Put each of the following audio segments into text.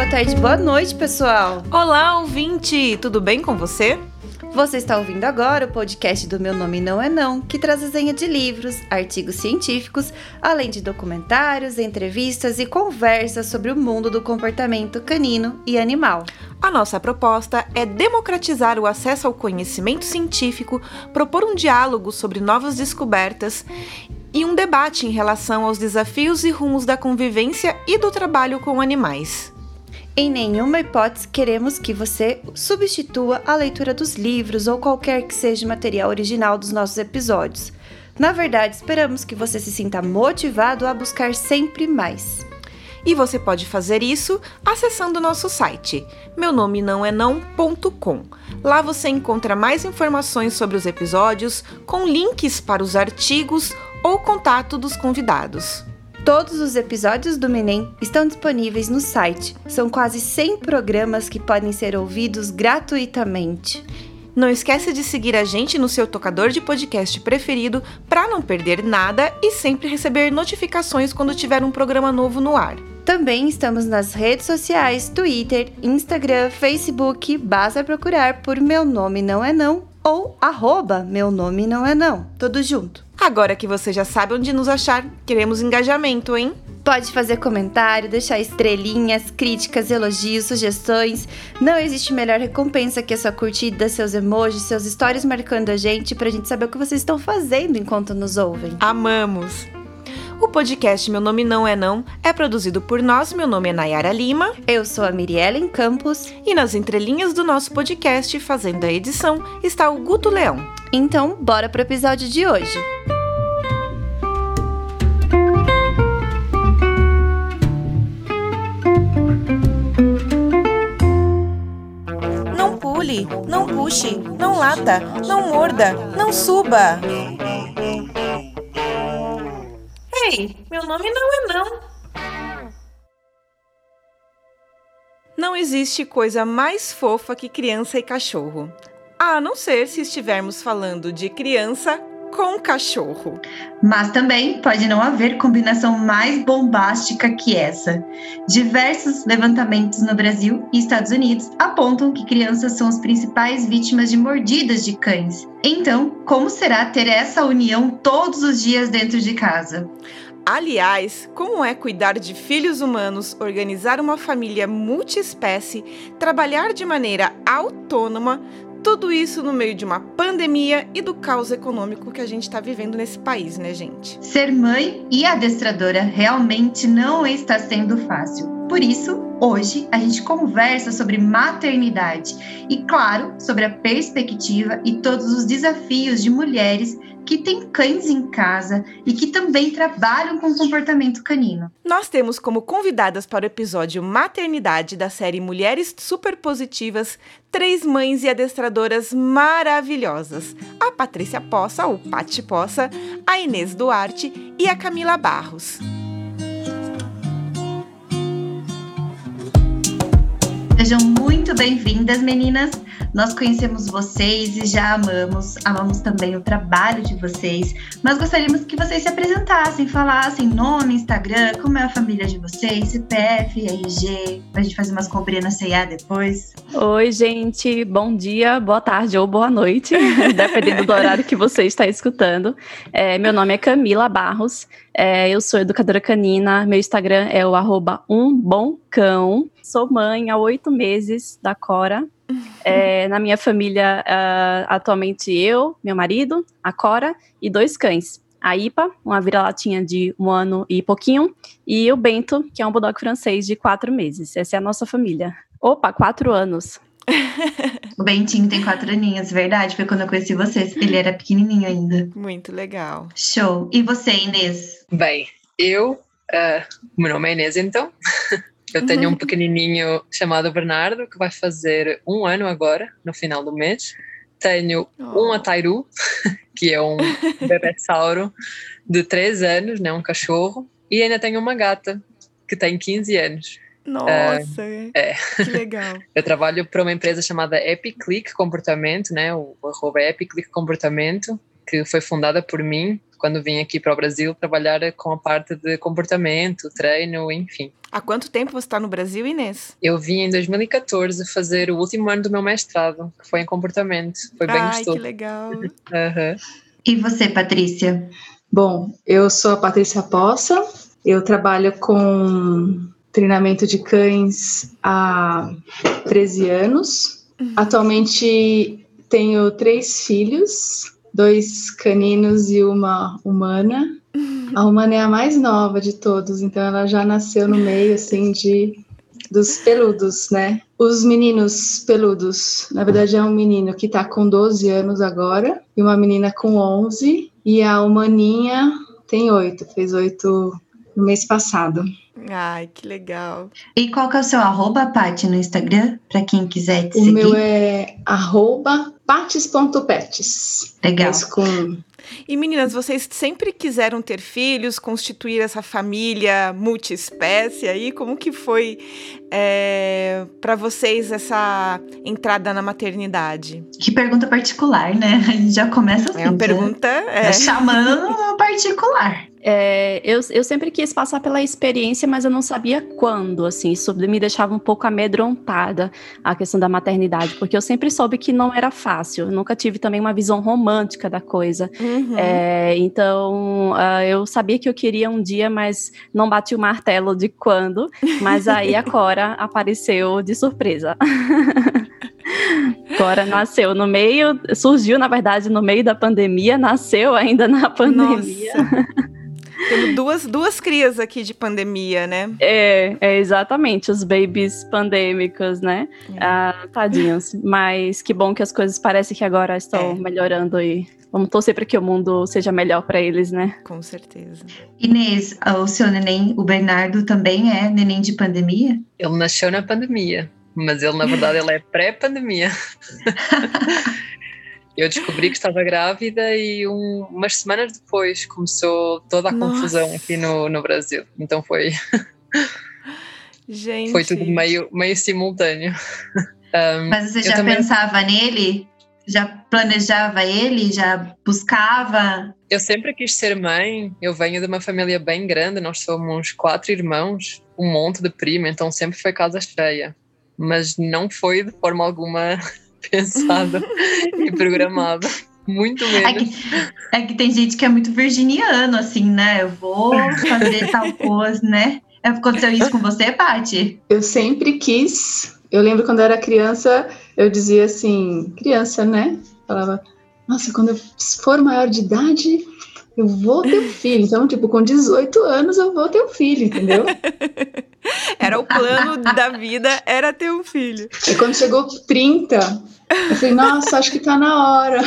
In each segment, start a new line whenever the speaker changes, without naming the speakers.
boa tarde, boa noite, pessoal.
Olá, ouvinte! Tudo bem com você?
Você está ouvindo agora o podcast do Meu Nome Não É Não, que traz resenha de livros, artigos científicos, além de documentários, entrevistas e conversas sobre o mundo do comportamento canino e animal.
A nossa proposta é democratizar o acesso ao conhecimento científico, propor um diálogo sobre novas descobertas e um debate em relação aos desafios e rumos da convivência e do trabalho com animais.
Em nenhuma hipótese queremos que você substitua a leitura dos livros ou qualquer que seja o material original dos nossos episódios. Na verdade, esperamos que você se sinta motivado a buscar sempre mais.
E você pode fazer isso acessando o nosso site, meu nome não é não.com. Lá você encontra mais informações sobre os episódios, com links para os artigos ou contato dos convidados.
Todos os episódios do Menem estão disponíveis no site. São quase 100 programas que podem ser ouvidos gratuitamente.
Não esqueça de seguir a gente no seu tocador de podcast preferido para não perder nada e sempre receber notificações quando tiver um programa novo no ar.
Também estamos nas redes sociais, Twitter, Instagram, Facebook. Basta procurar por Meu Nome Não É Não ou arroba Meu Nome Não É Não. Tudo junto.
Agora que você já sabe onde nos achar, queremos engajamento, hein?
Pode fazer comentário, deixar estrelinhas, críticas, elogios, sugestões. Não existe melhor recompensa que a sua curtida, seus emojis, seus stories marcando a gente pra gente saber o que vocês estão fazendo enquanto nos ouvem.
Amamos! O podcast Meu Nome Não É Não é produzido por nós. Meu nome é Nayara Lima.
Eu sou a Miriellen Campos.
E nas entrelinhas do nosso podcast, fazendo a edição, está o Guto Leão.
Então, bora pro episódio de hoje.
Não pule, não puxe, não lata, não morda, não suba. Ei, meu nome não é não. Não existe coisa mais fofa que criança e cachorro. A não ser se estivermos falando de criança com cachorro.
Mas também pode não haver combinação mais bombástica que essa. Diversos levantamentos no Brasil e Estados Unidos apontam que crianças são as principais vítimas de mordidas de cães. Então, como será ter essa união todos os dias dentro de casa?
Aliás, como é cuidar de filhos humanos, organizar uma família multiespécie, trabalhar de maneira autônoma, tudo isso no meio de uma pandemia e do caos econômico que a gente está vivendo nesse país, né, gente?
Ser mãe e adestradora realmente não está sendo fácil. Por isso, hoje a gente conversa sobre maternidade e, claro, sobre a perspectiva e todos os desafios de mulheres que têm cães em casa e que também trabalham com comportamento canino.
Nós temos como convidadas para o episódio Maternidade da série Mulheres Superpositivas três mães e adestradoras maravilhosas: a Patrícia Poça, ou Pati Poça, a Inês Duarte e a Camila Barros.
Sejam muito bem-vindas, meninas. Nós conhecemos vocês e já amamos, amamos também o trabalho de vocês, mas gostaríamos que vocês se apresentassem, falassem nome, Instagram, como é a família de vocês, CPF, RG, pra gente fazer umas comprinhas na C&A depois.
Oi, gente, bom dia, boa tarde ou boa noite, dependendo do horário que você está escutando. É, meu nome é Camila Barros, é, eu sou educadora canina, meu Instagram é o arroba sou mãe há oito meses da Cora, é, na minha família, uh, atualmente eu, meu marido, a Cora e dois cães. A Ipa, uma vira-latinha de um ano e pouquinho, e o Bento, que é um bulldog francês de quatro meses. Essa é a nossa família. Opa, quatro anos.
o Bentinho tem quatro aninhos, verdade? Foi quando eu conheci vocês. Ele era pequenininho ainda.
Muito legal.
Show. E você, Inês?
Bem, eu. Uh, meu nome é Inês, então. Eu tenho um uhum. pequenininho chamado Bernardo, que vai fazer um ano agora, no final do mês. Tenho oh. um Atairu, que é um bebê-sauro de 3 anos, né, um cachorro. E ainda tenho uma gata, que tem 15 anos.
Nossa, uh, é. que legal.
eu trabalho para uma empresa chamada EpiClick Comportamento, né, o arroba EpiClick Comportamento, que foi fundada por mim quando vim aqui para o Brasil trabalhar com a parte de comportamento, treino, enfim.
Há quanto tempo você está no Brasil, Inês?
Eu vim em 2014 fazer o último ano do meu mestrado, que foi em comportamento. Foi bem
Ai,
gostoso.
que legal.
Uhum.
E você, Patrícia?
Bom, eu sou a Patrícia Poça, eu trabalho com treinamento de cães há 13 anos. Atualmente tenho três filhos, dois caninos e uma humana. A humana é a mais nova de todos, então ela já nasceu no meio assim de dos peludos, né? Os meninos peludos, na verdade é um menino que tá com 12 anos agora e uma menina com 11 e a humaninha tem 8, fez 8 no mês passado.
Ai, que legal.
E qual que é o seu arroba, Paty, no Instagram? Para quem quiser te
O
seguir.
meu é arroba pates.pets.
Legal.
Mas com
E meninas, vocês sempre quiseram ter filhos, constituir essa família multiespécie aí? Como que foi é, para vocês essa entrada na maternidade?
Que pergunta particular, né? A gente já começa assim.
É uma
já-
pergunta.
já
É,
chamando no particular.
É, eu, eu sempre quis passar pela experiência, mas eu não sabia quando, assim, isso me deixava um pouco amedrontada a questão da maternidade, porque eu sempre soube que não era fácil, eu nunca tive também uma visão romântica da coisa.
uhum.
É, então, ah, eu sabia que eu queria um dia, mas não bati o martelo de quando, mas aí a Cora apareceu de surpresa. Cora nasceu no meio, surgiu, na verdade, no meio da pandemia, nasceu ainda na pandemia.
Nossa. Temos duas, duas crias aqui de pandemia, né?
É, é exatamente, os babies pandêmicos, né?
É.
Ah, tadinhos. Mas que bom que as coisas parecem que agora estão
É.
melhorando e vamos torcer para que o mundo seja melhor para eles, né?
Com certeza.
Inês, o seu neném, o Bernardo, também é neném de pandemia?
Ele nasceu na pandemia, mas ele, na verdade, ele é pré-pandemia. Eu descobri que estava grávida e um- umas semanas depois começou toda a
Nossa.
confusão aqui no, no Brasil. Então foi,
Gente.
foi tudo meio, meio simultâneo. Um,
Mas você
eu
já
também-
pensava nele? Já planejava ele? Já buscava?
Eu sempre quis ser mãe. Eu venho de uma família bem grande. Nós somos quatro irmãos, um monte de prima, então sempre foi casa cheia. Mas não foi de forma alguma pensado e programado. Muito
É
menos.
que, é que tem gente que é muito virginiano, assim, né? Eu vou fazer tal coisa, né? Aconteceu isso com você, Paty?
Eu sempre quis. Eu lembro quando eu era criança, eu dizia assim, criança, né? Falava, nossa, quando eu for maior de idade, eu vou ter um filho. Então, tipo, com 18 anos eu vou ter um filho, entendeu?
Era o plano da vida, era ter um filho.
E quando chegou 30, eu falei, nossa, acho que tá na hora.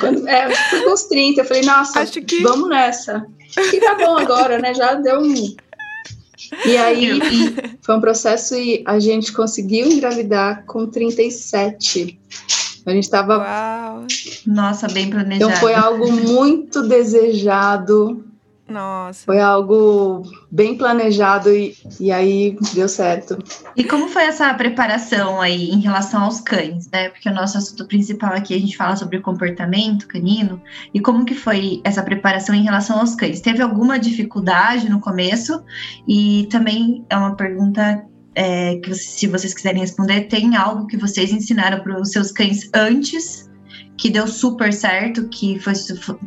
Quando, é, acho que foi com os 30, eu falei, nossa,
Acho que-
vamos nessa. Acho que tá bom agora, né? Já deu um. E aí foi um processo e a gente conseguiu engravidar com 37. A gente tava.
Uau.
Nossa, bem planejado.
Então foi algo muito desejado,
Nossa.
foi algo bem planejado e, e aí deu certo.
E como foi essa preparação aí em relação aos cães, né? Porque o nosso assunto principal aqui a gente fala sobre comportamento canino. E como que foi essa preparação em relação aos cães? Teve alguma dificuldade no começo? E também é uma pergunta é, que se vocês quiserem responder, tem algo que vocês ensinaram para os seus cães antes que deu super certo, que foi,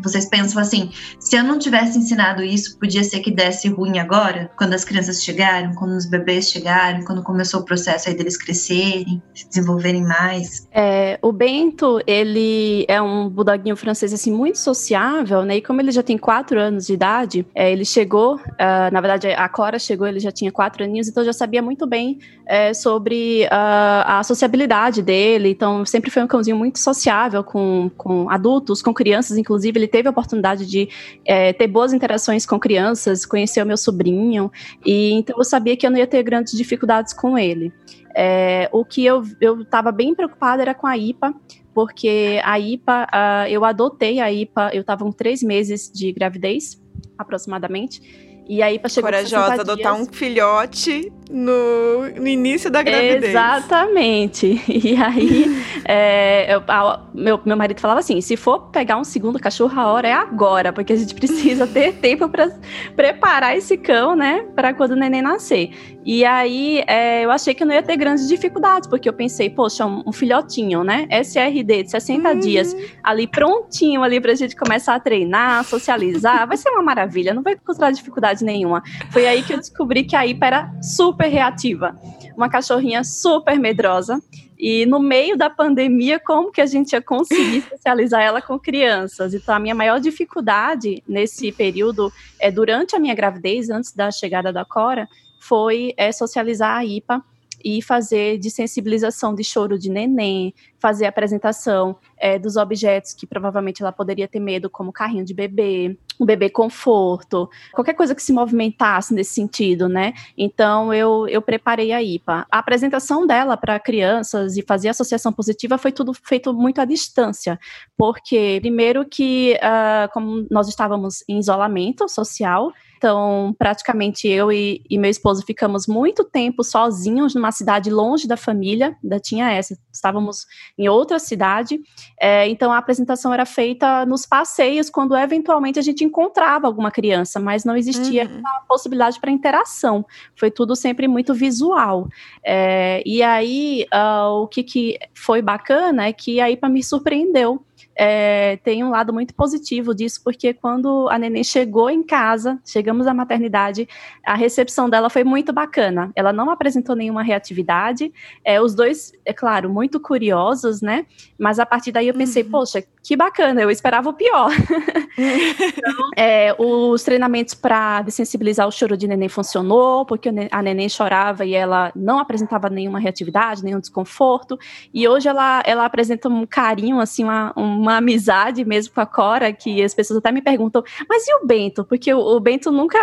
vocês pensam assim, se eu não tivesse ensinado isso, podia ser que desse ruim agora, quando as crianças chegaram, quando os bebês chegaram, quando começou o processo aí deles crescerem, se desenvolverem mais.
É, o Bento, ele é um bulldoguinho francês assim muito sociável, né? E como ele já tem quatro anos de idade, é, ele chegou, ah, na verdade a Cora chegou, ele já tinha quatro aninhos, então já sabia muito bem é, sobre ah, a sociabilidade dele. Então sempre foi um cãozinho muito sociável com, com adultos, com crianças, inclusive ele teve a oportunidade de é, ter boas interações com crianças, conhecer o meu sobrinho, e então eu sabia que eu não ia ter grandes dificuldades com ele. É, o que eu estava bem preocupada era com a IPA, porque a IPA, ah, eu adotei a IPA, eu estava com três meses de gravidez, aproximadamente, E aí, para chegar
Corajosa, adotar um filhote no, no início da gravidez.
Exatamente. E aí, é, eu, a, meu, meu marido falava assim: se for pegar um segundo cachorro, a hora é agora, porque a gente precisa ter tempo para preparar esse cão, né, para quando o neném nascer. E aí, é, eu achei que não ia ter grandes dificuldades, porque eu pensei, poxa, um, um filhotinho, né, SRD de 60 uhum. dias, ali prontinho ali pra gente começar a treinar, socializar, vai ser uma maravilha, não vai encontrar dificuldade nenhuma. Foi aí que eu descobri que a IPA era super reativa, uma cachorrinha super medrosa. E no meio da pandemia, como que a gente ia conseguir socializar ela com crianças? Então, a minha maior dificuldade nesse período, é durante a minha gravidez, antes da chegada da Cora, foi é, socializar a IPA e fazer de sensibilização de choro de neném, fazer a apresentação é, dos objetos que provavelmente ela poderia ter medo, como carrinho de bebê, o bebê conforto, qualquer coisa que se movimentasse nesse sentido, né? Então eu, eu preparei a IPA. A apresentação dela para crianças e fazer associação positiva foi tudo feito muito à distância, porque primeiro que uh, como nós estávamos em isolamento social, então, praticamente eu e, e, meu esposo ficamos muito tempo sozinhos numa cidade longe da família, ainda tinha essa, estávamos em outra cidade. É, então, a apresentação era feita nos passeios, quando eventualmente a gente encontrava alguma criança, mas não existia uhum. a possibilidade para interação. Foi tudo sempre muito visual. É, e aí, uh, o que, que foi bacana é que aí para me surpreendeu é, tem um lado muito positivo disso, porque quando a neném chegou em casa, chegamos à maternidade, a recepção dela foi muito bacana. Ela não apresentou nenhuma reatividade, é, os dois, é claro, muito curiosos, né? Mas a partir daí eu pensei, uhum. poxa, que bacana, eu esperava o pior. então, é, os treinamentos para desensibilizar o choro de neném funcionou, porque a neném chorava e ela não apresentava nenhuma reatividade, nenhum desconforto, e hoje ela, ela apresenta um carinho, assim, uma, uma uma amizade mesmo com a Cora, que as pessoas até me perguntam, mas e o Bento? Porque o, o Bento nunca,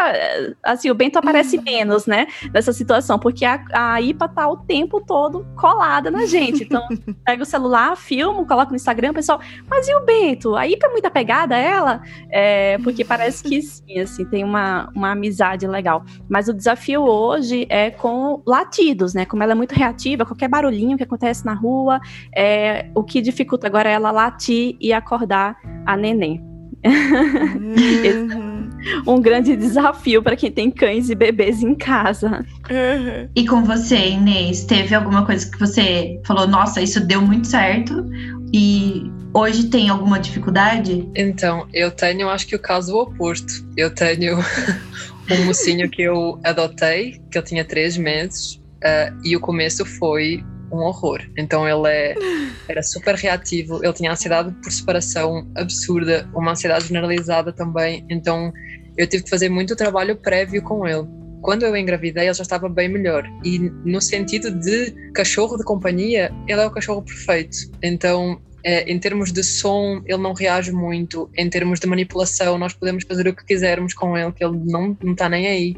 assim, o Bento aparece uhum. menos, né, nessa situação, porque a, a IPA tá o tempo todo colada na gente. Então, pega o celular, filmo, coloca no Instagram, pessoal, mas e o Bento? A IPA é muito apegada a ela? É, porque parece que sim, assim, tem uma, uma amizade legal. Mas o desafio hoje é com latidos, né, como ela é muito reativa, qualquer barulhinho que acontece na rua, é, o que dificulta agora é ela latir e acordar a neném. Uhum. um grande desafio para quem tem cães e bebês em casa.
Uhum. E com você, Inês, teve alguma coisa que você falou, nossa, isso deu muito certo e hoje tem alguma dificuldade?
Então, eu tenho, acho que o caso oposto. Eu tenho um mocinho que eu adotei, que eu tinha três meses, uh, e o começo foi um horror. Então ele é, era super reativo, ele tinha ansiedade por separação absurda, uma ansiedade generalizada também. Então eu tive que fazer muito trabalho prévio com ele. Quando eu engravidei, ele já estava bem melhor. E no sentido de cachorro de companhia, ele é o cachorro perfeito. Então, é, em termos de som, ele não reage muito. Em termos de manipulação, nós podemos fazer o que quisermos com ele, que ele não, não está nem aí.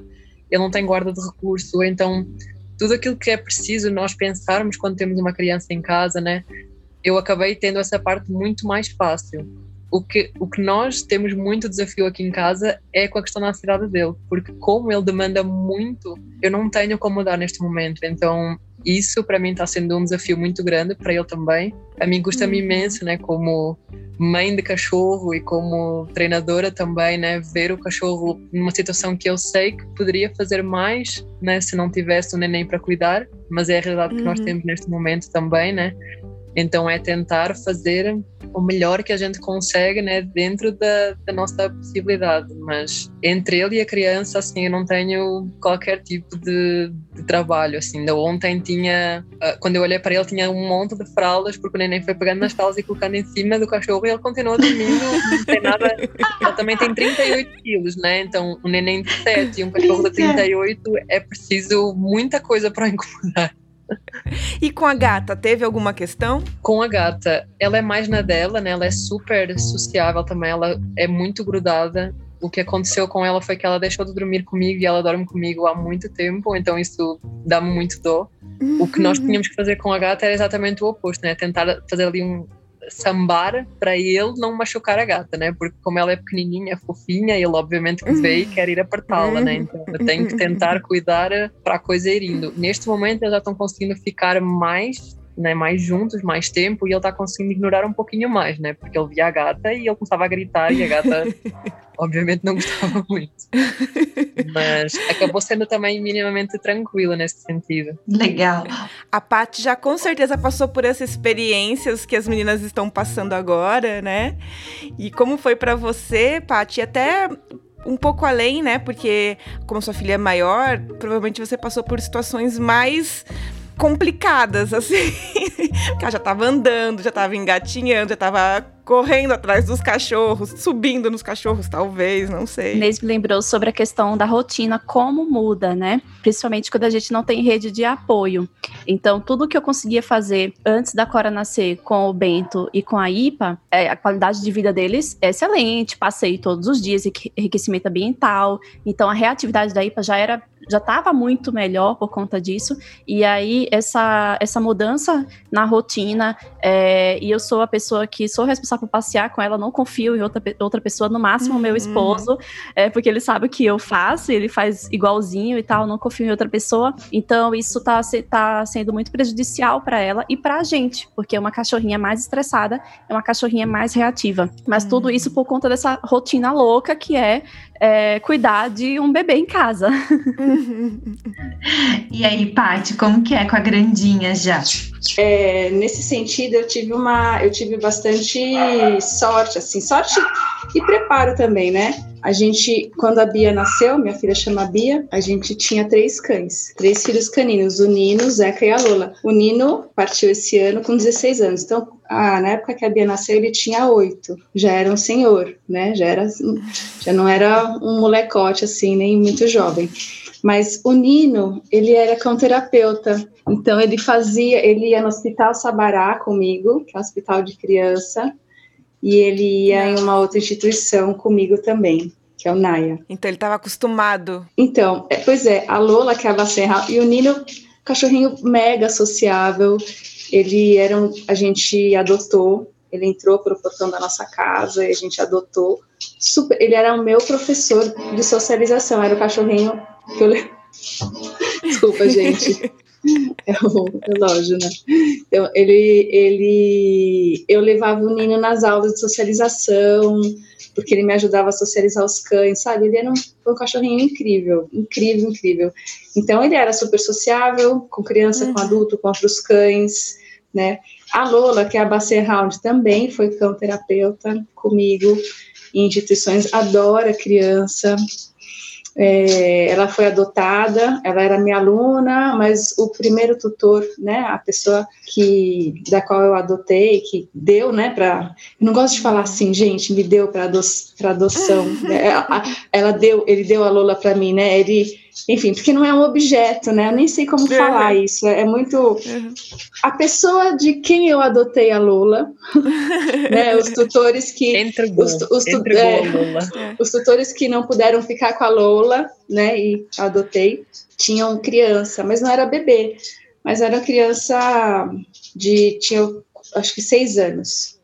Ele não tem guarda de recurso. Então, tudo aquilo que é preciso nós pensarmos quando temos uma criança em casa, né? Eu acabei tendo essa parte muito mais fácil. O que, o que nós temos muito desafio aqui em casa é com a questão da ansiedade dele, porque como ele demanda muito, eu não tenho como dar neste momento. Então, isso para mim está sendo um desafio muito grande, para ele também. A mim custa-me uhum. imenso, né, como mãe de cachorro e como treinadora também, né, ver o cachorro numa situação que eu sei que poderia fazer mais, né, se não tivesse o neném para cuidar, mas é a realidade uhum. que nós uhum. temos neste momento também, né? Então é tentar fazer o melhor que a gente consegue, né, dentro da, da, nossa possibilidade. Mas entre ele e a criança, assim, eu não tenho qualquer tipo de, de trabalho. Assim, ainda ontem tinha, ah, quando eu olhei para ele, tinha um monte de fraldas, porque o neném foi pegando nas fraldas e colocando em cima do cachorro e ele continua dormindo, não tem nada. Ele também tem 38 quilos, né? Então, um neném de 7 e um cachorro de 38 é preciso muita coisa para incomodar.
E com a gata, teve alguma questão?
Com a gata, ela é mais na dela, né? Ela é super sociável também, ela é muito grudada. O que aconteceu com ela foi que ela deixou de dormir comigo e ela dorme comigo há muito tempo, então isso dá-me muito dor. O que nós tínhamos que fazer com a gata era exatamente o oposto, né? Tentar fazer ali um sambar para ele não machucar a gata, né? Porque como ela é pequenininha, fofinha, ele obviamente que vê e quer ir apertá-la, né? Então eu tenho que tentar cuidar para a coisa ir indo. Neste momento eles já estão conseguindo ficar mais né, mais juntos, mais tempo, e ele está conseguindo ignorar um pouquinho mais, né? Porque ele via a gata e ele começava a gritar e a gata, obviamente, não gostava muito. Mas acabou sendo também minimamente tranquila nesse sentido.
Legal.
A Paty já com certeza passou por essas experiências que as meninas estão passando agora, né? E como foi para você, Paty? Até um pouco além, né? Porque como sua filha é maior, provavelmente você passou por situações mais complicadas, assim. ela já tava andando, já tava engatinhando, já tava correndo atrás dos cachorros, subindo nos cachorros, talvez, não sei.
Inês me lembrou sobre a questão da rotina, como muda, né? Principalmente quando a gente não tem rede de apoio. Então, tudo que eu conseguia fazer antes da Cora nascer com o Bento e com a IPA, é, a qualidade de vida deles é excelente, passei todos os dias, enriquecimento ambiental. Então, a reatividade da IPA já era já estava muito melhor por conta disso. E aí, essa, essa mudança na rotina, é, e eu sou a pessoa que sou responsável por passear com ela, não confio em outra, outra pessoa, no máximo uhum. meu esposo, é, porque ele sabe o que eu faço, ele faz igualzinho e tal, não confio em outra pessoa. Então isso tá, tá sendo muito prejudicial para ela e para a gente, porque é uma cachorrinha mais estressada, é uma cachorrinha mais reativa. Mas uhum. tudo isso por conta dessa rotina louca que é, é cuidar de um bebê em casa.
e aí, Paty, como que é com a grandinha já?
É, nesse sentido, eu tive uma, eu tive bastante sorte, assim, sorte e preparo também, né? A gente, quando a Bia nasceu, minha filha chama Bia, a gente tinha três cães, três filhos caninos, o Nino, Zeca e a Lola. O Nino partiu esse ano com 16 anos, então ah, na época que a Bia nasceu, ele tinha oito. Já era um senhor, né? Já era, já não era um molecote assim, nem muito jovem. Mas o Nino, ele era cão terapeuta. Então ele fazia, ele ia no Hospital Sabará comigo, que é um hospital de criança, e ele ia em uma outra instituição comigo também, que é o Naya.
Então ele estava acostumado.
Então, é, pois é, a Lola, que é a Serra, e o Nino, cachorrinho mega sociável, ele era um, a gente adotou, ele entrou para o portão da nossa casa e a gente adotou. Super, ele era o meu professor de socialização, era o cachorrinho que eu Desculpa, gente. É o relógio, né? Então, ele, ele, eu levava o Nino nas aulas de socialização, porque ele me ajudava a socializar os cães, sabe? Ele era um, um cachorrinho incrível, incrível, incrível. Então, ele era super sociável, com criança, uhum. com adulto, com outros cães, né? A Lola, que é a Basset Round, também foi cão terapeuta comigo em instituições, adora criança, é, ela foi adotada, ela era minha aluna, mas o primeiro tutor, né, a pessoa que da qual eu adotei, que deu, né, para, não gosto de falar assim, gente, me deu para ado adoção, ela, ela deu, ele deu a Lola para mim, né, ele enfim, porque não é um objeto, né? Eu nem sei como falar isso. É muito. Uhum. A pessoa de quem eu adotei a Lola, né? Os tutores que.
Entregou,
os, os, entregou é, Lola. os tutores que não puderam ficar com a Lola, né? E adotei, tinham criança, mas não era bebê, mas era criança de. tinha acho que seis anos.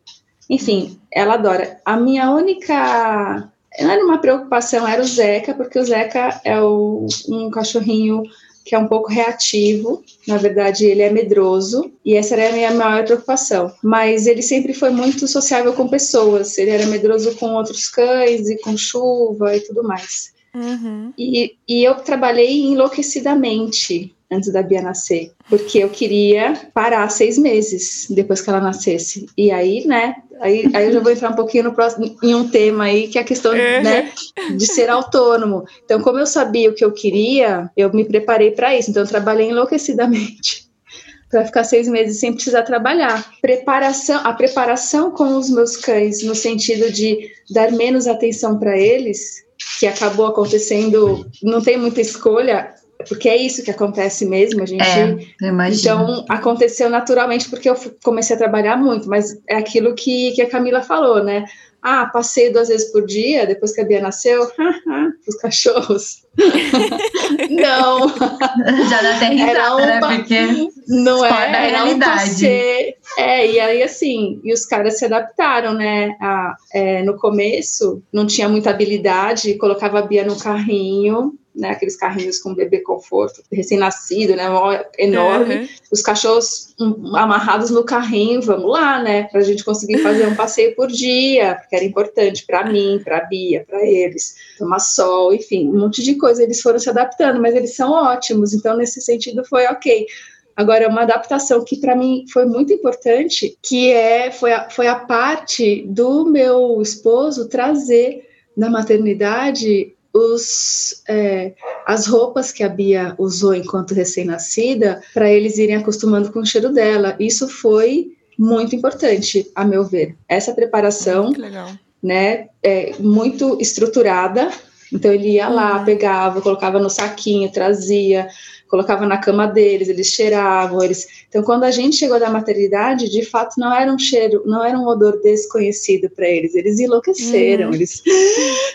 Enfim, ela adora. A minha única era uma preocupação, era o Zeca, porque o Zeca é o, um cachorrinho que é um pouco reativo, na verdade ele é medroso, e essa era a minha maior preocupação. Mas ele sempre foi muito sociável com pessoas, ele era medroso com outros cães e com chuva e tudo mais. Uhum. E, e eu trabalhei enlouquecidamente antes da Bia nascer, porque eu queria parar seis meses depois que ela nascesse. E aí, né, aí, aí eu já vou entrar um pouquinho no próximo, em um tema aí, que é a questão, uhum. né, de ser autônomo. Então, como eu sabia o que eu queria, eu me preparei para isso. Então, eu trabalhei enlouquecidamente para ficar seis meses sem precisar trabalhar. Preparação, a preparação com os meus cães, no sentido de dar menos atenção para eles, que acabou acontecendo, não tem muita escolha, porque é isso que acontece mesmo, a gente. É, então aconteceu naturalmente porque eu comecei a trabalhar muito, mas é aquilo que, que a Camila falou, né? Ah, passei duas vezes por dia depois que a Bia nasceu, os cachorros. não.
Já dá até risada, era um, né? Porque
não é, era um passeio, É, e aí assim, e os caras se adaptaram, né? A, é, no começo não tinha muita habilidade, colocava a Bia no carrinho, né? Aqueles carrinhos com bebê conforto, recém-nascido, né? Enorme. Uhum. Os cachorros um, amarrados no carrinho, vamos lá, né? Pra gente conseguir fazer um passeio por dia, que era importante para mim, para Bia, para eles. Tomar sol, enfim, um monte de coisa. Eles foram se adaptando, mas eles são ótimos. Então, nesse sentido, foi ok. Agora, uma adaptação que para mim foi muito importante, que é foi a, foi a parte do meu esposo trazer na maternidade os, é, as roupas que a Bia usou enquanto recém-nascida para eles irem acostumando com o cheiro dela. Isso foi muito importante, a meu ver. Essa preparação, né, é muito estruturada. Então ele ia lá, uhum. pegava, colocava no saquinho, trazia colocava na cama deles, eles cheiravam, eles. Então, quando a gente chegou da maternidade, de fato, não era um cheiro, não era um odor desconhecido para eles. Eles enlouqueceram, uhum. eles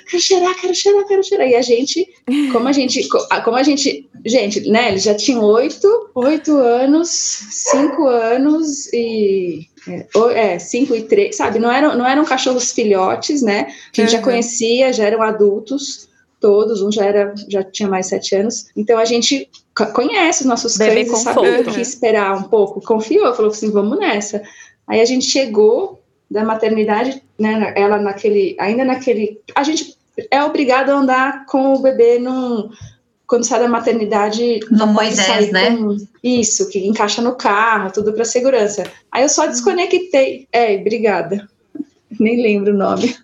quero cheirar, quero cheirar, quero cheirar. E a gente, como a gente, como a gente, gente, né? Eles já tinham oito, oito anos, cinco anos e é, é, cinco e três, sabe? Não eram, não eram cachorros filhotes, né? A gente uhum. já conhecia, já eram adultos todos, um já era, já tinha mais sete anos. Então a gente conhece os nossos Bebê cães e sabe o que esperar um pouco. Confiou, falou assim, vamos nessa. Aí a gente chegou da maternidade, né, ela naquele, ainda naquele, a gente é obrigado a andar com o bebê num, quando sai da maternidade,
no Moisés, né? Com,
isso, que encaixa no carro, tudo para segurança. Aí eu só desconectei. É, obrigada. Nem lembro o nome.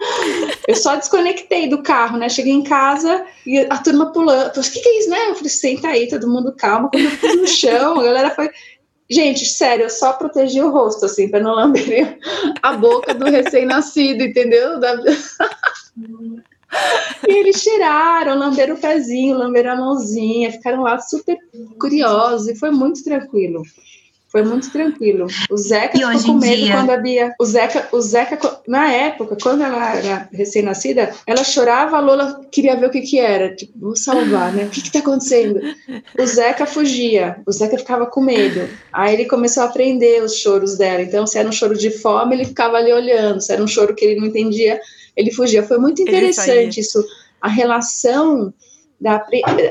Eu só desconectei do carro, né? Cheguei em casa e a turma pulando. O que, que é isso, né? Eu falei, senta aí, todo mundo calma. Quando eu pus no chão, a galera foi. Gente, sério, eu só protegi o rosto, assim, para não lamber a boca do recém-nascido, entendeu? Da... E eles cheiraram, lamberam o pezinho, lamberam a mãozinha, ficaram lá super curiosos e foi muito tranquilo. Foi muito tranquilo. O Zeca e ficou com medo dia... quando a Bia. O Zeca, o Zeca, na época, quando ela era recém-nascida, ela chorava, a Lola queria ver o que que era. Tipo, vou salvar, né? O que que tá acontecendo? O Zeca fugia, o Zeca ficava com medo. Aí ele começou a aprender os choros dela. Então, se era um choro de fome, ele ficava ali olhando. Se era um choro que ele não entendia, ele fugia. Foi muito interessante isso. A relação da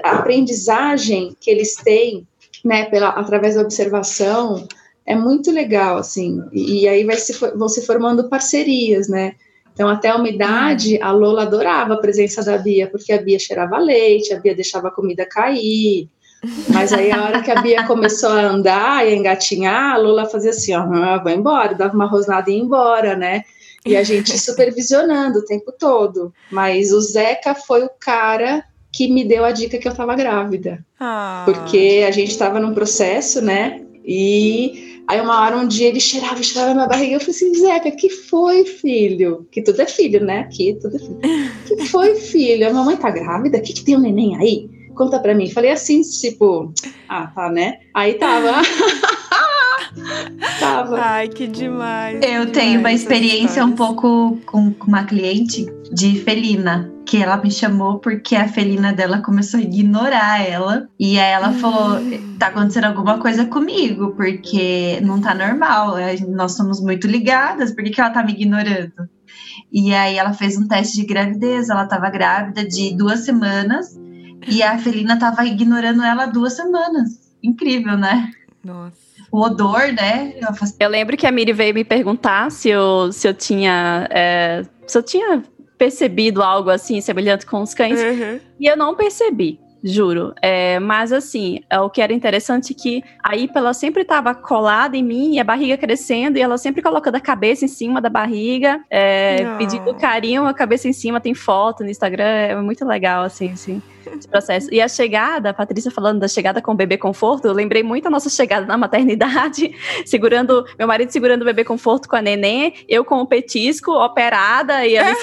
aprendizagem que eles têm né, pela, através da observação, é muito legal, assim, e, e aí vai se, vão se formando parcerias, né, então, até a umidade, a Lola adorava a presença da Bia, porque a Bia cheirava leite, a Bia deixava a comida cair. Mas aí, a hora que a Bia começou a andar e a engatinhar, a Lola fazia assim: ó, ah, vou embora, dava uma rosnada e ia embora, né? E a gente supervisionando o tempo todo. Mas o Zeca foi o cara que me deu a dica que eu estava grávida. Ah. Porque a gente estava num processo, né? E aí uma hora, um dia, ele cheirava, cheirava na barriga. Eu falei assim, Zeca, que foi, filho? Que tudo é filho, né? Aqui tudo é filho. que foi, filho? A mamãe tá grávida? O que, que tem um neném aí? Conta pra mim. Falei assim, tipo, ah, tá, né? Aí tava.
Tava. Ai, que demais.
Eu tenho uma experiência um pouco com, com uma cliente de felina que ela me chamou porque a felina dela começou a ignorar ela. E aí ela hum. falou: tá acontecendo alguma coisa comigo, porque não tá normal. Nós somos muito ligadas, por que, que ela tá me ignorando? E aí ela fez um teste de gravidez, ela tava grávida de duas semanas e a felina tava ignorando ela duas semanas. Incrível, né?
Nossa
o odor, né?
Eu, eu, lembro que a Miri veio me perguntar se eu, se eu tinha. É, se eu tinha percebido algo assim, semelhante com os cães. Uhum. E eu não percebi juro. É, mas assim, é o que era interessante é que a Ipa ela sempre estava colada em mim e a barriga crescendo e ela sempre colocando a cabeça em cima da barriga, é, pedindo carinho, a cabeça em cima, tem foto no Instagram, é muito legal, assim, assim esse processo. E a chegada, a Patrícia falando da chegada com o bebê conforto, eu lembrei muito a nossa chegada na maternidade, segurando, meu marido segurando o bebê conforto com a neném, eu com o petisco, operada, e ali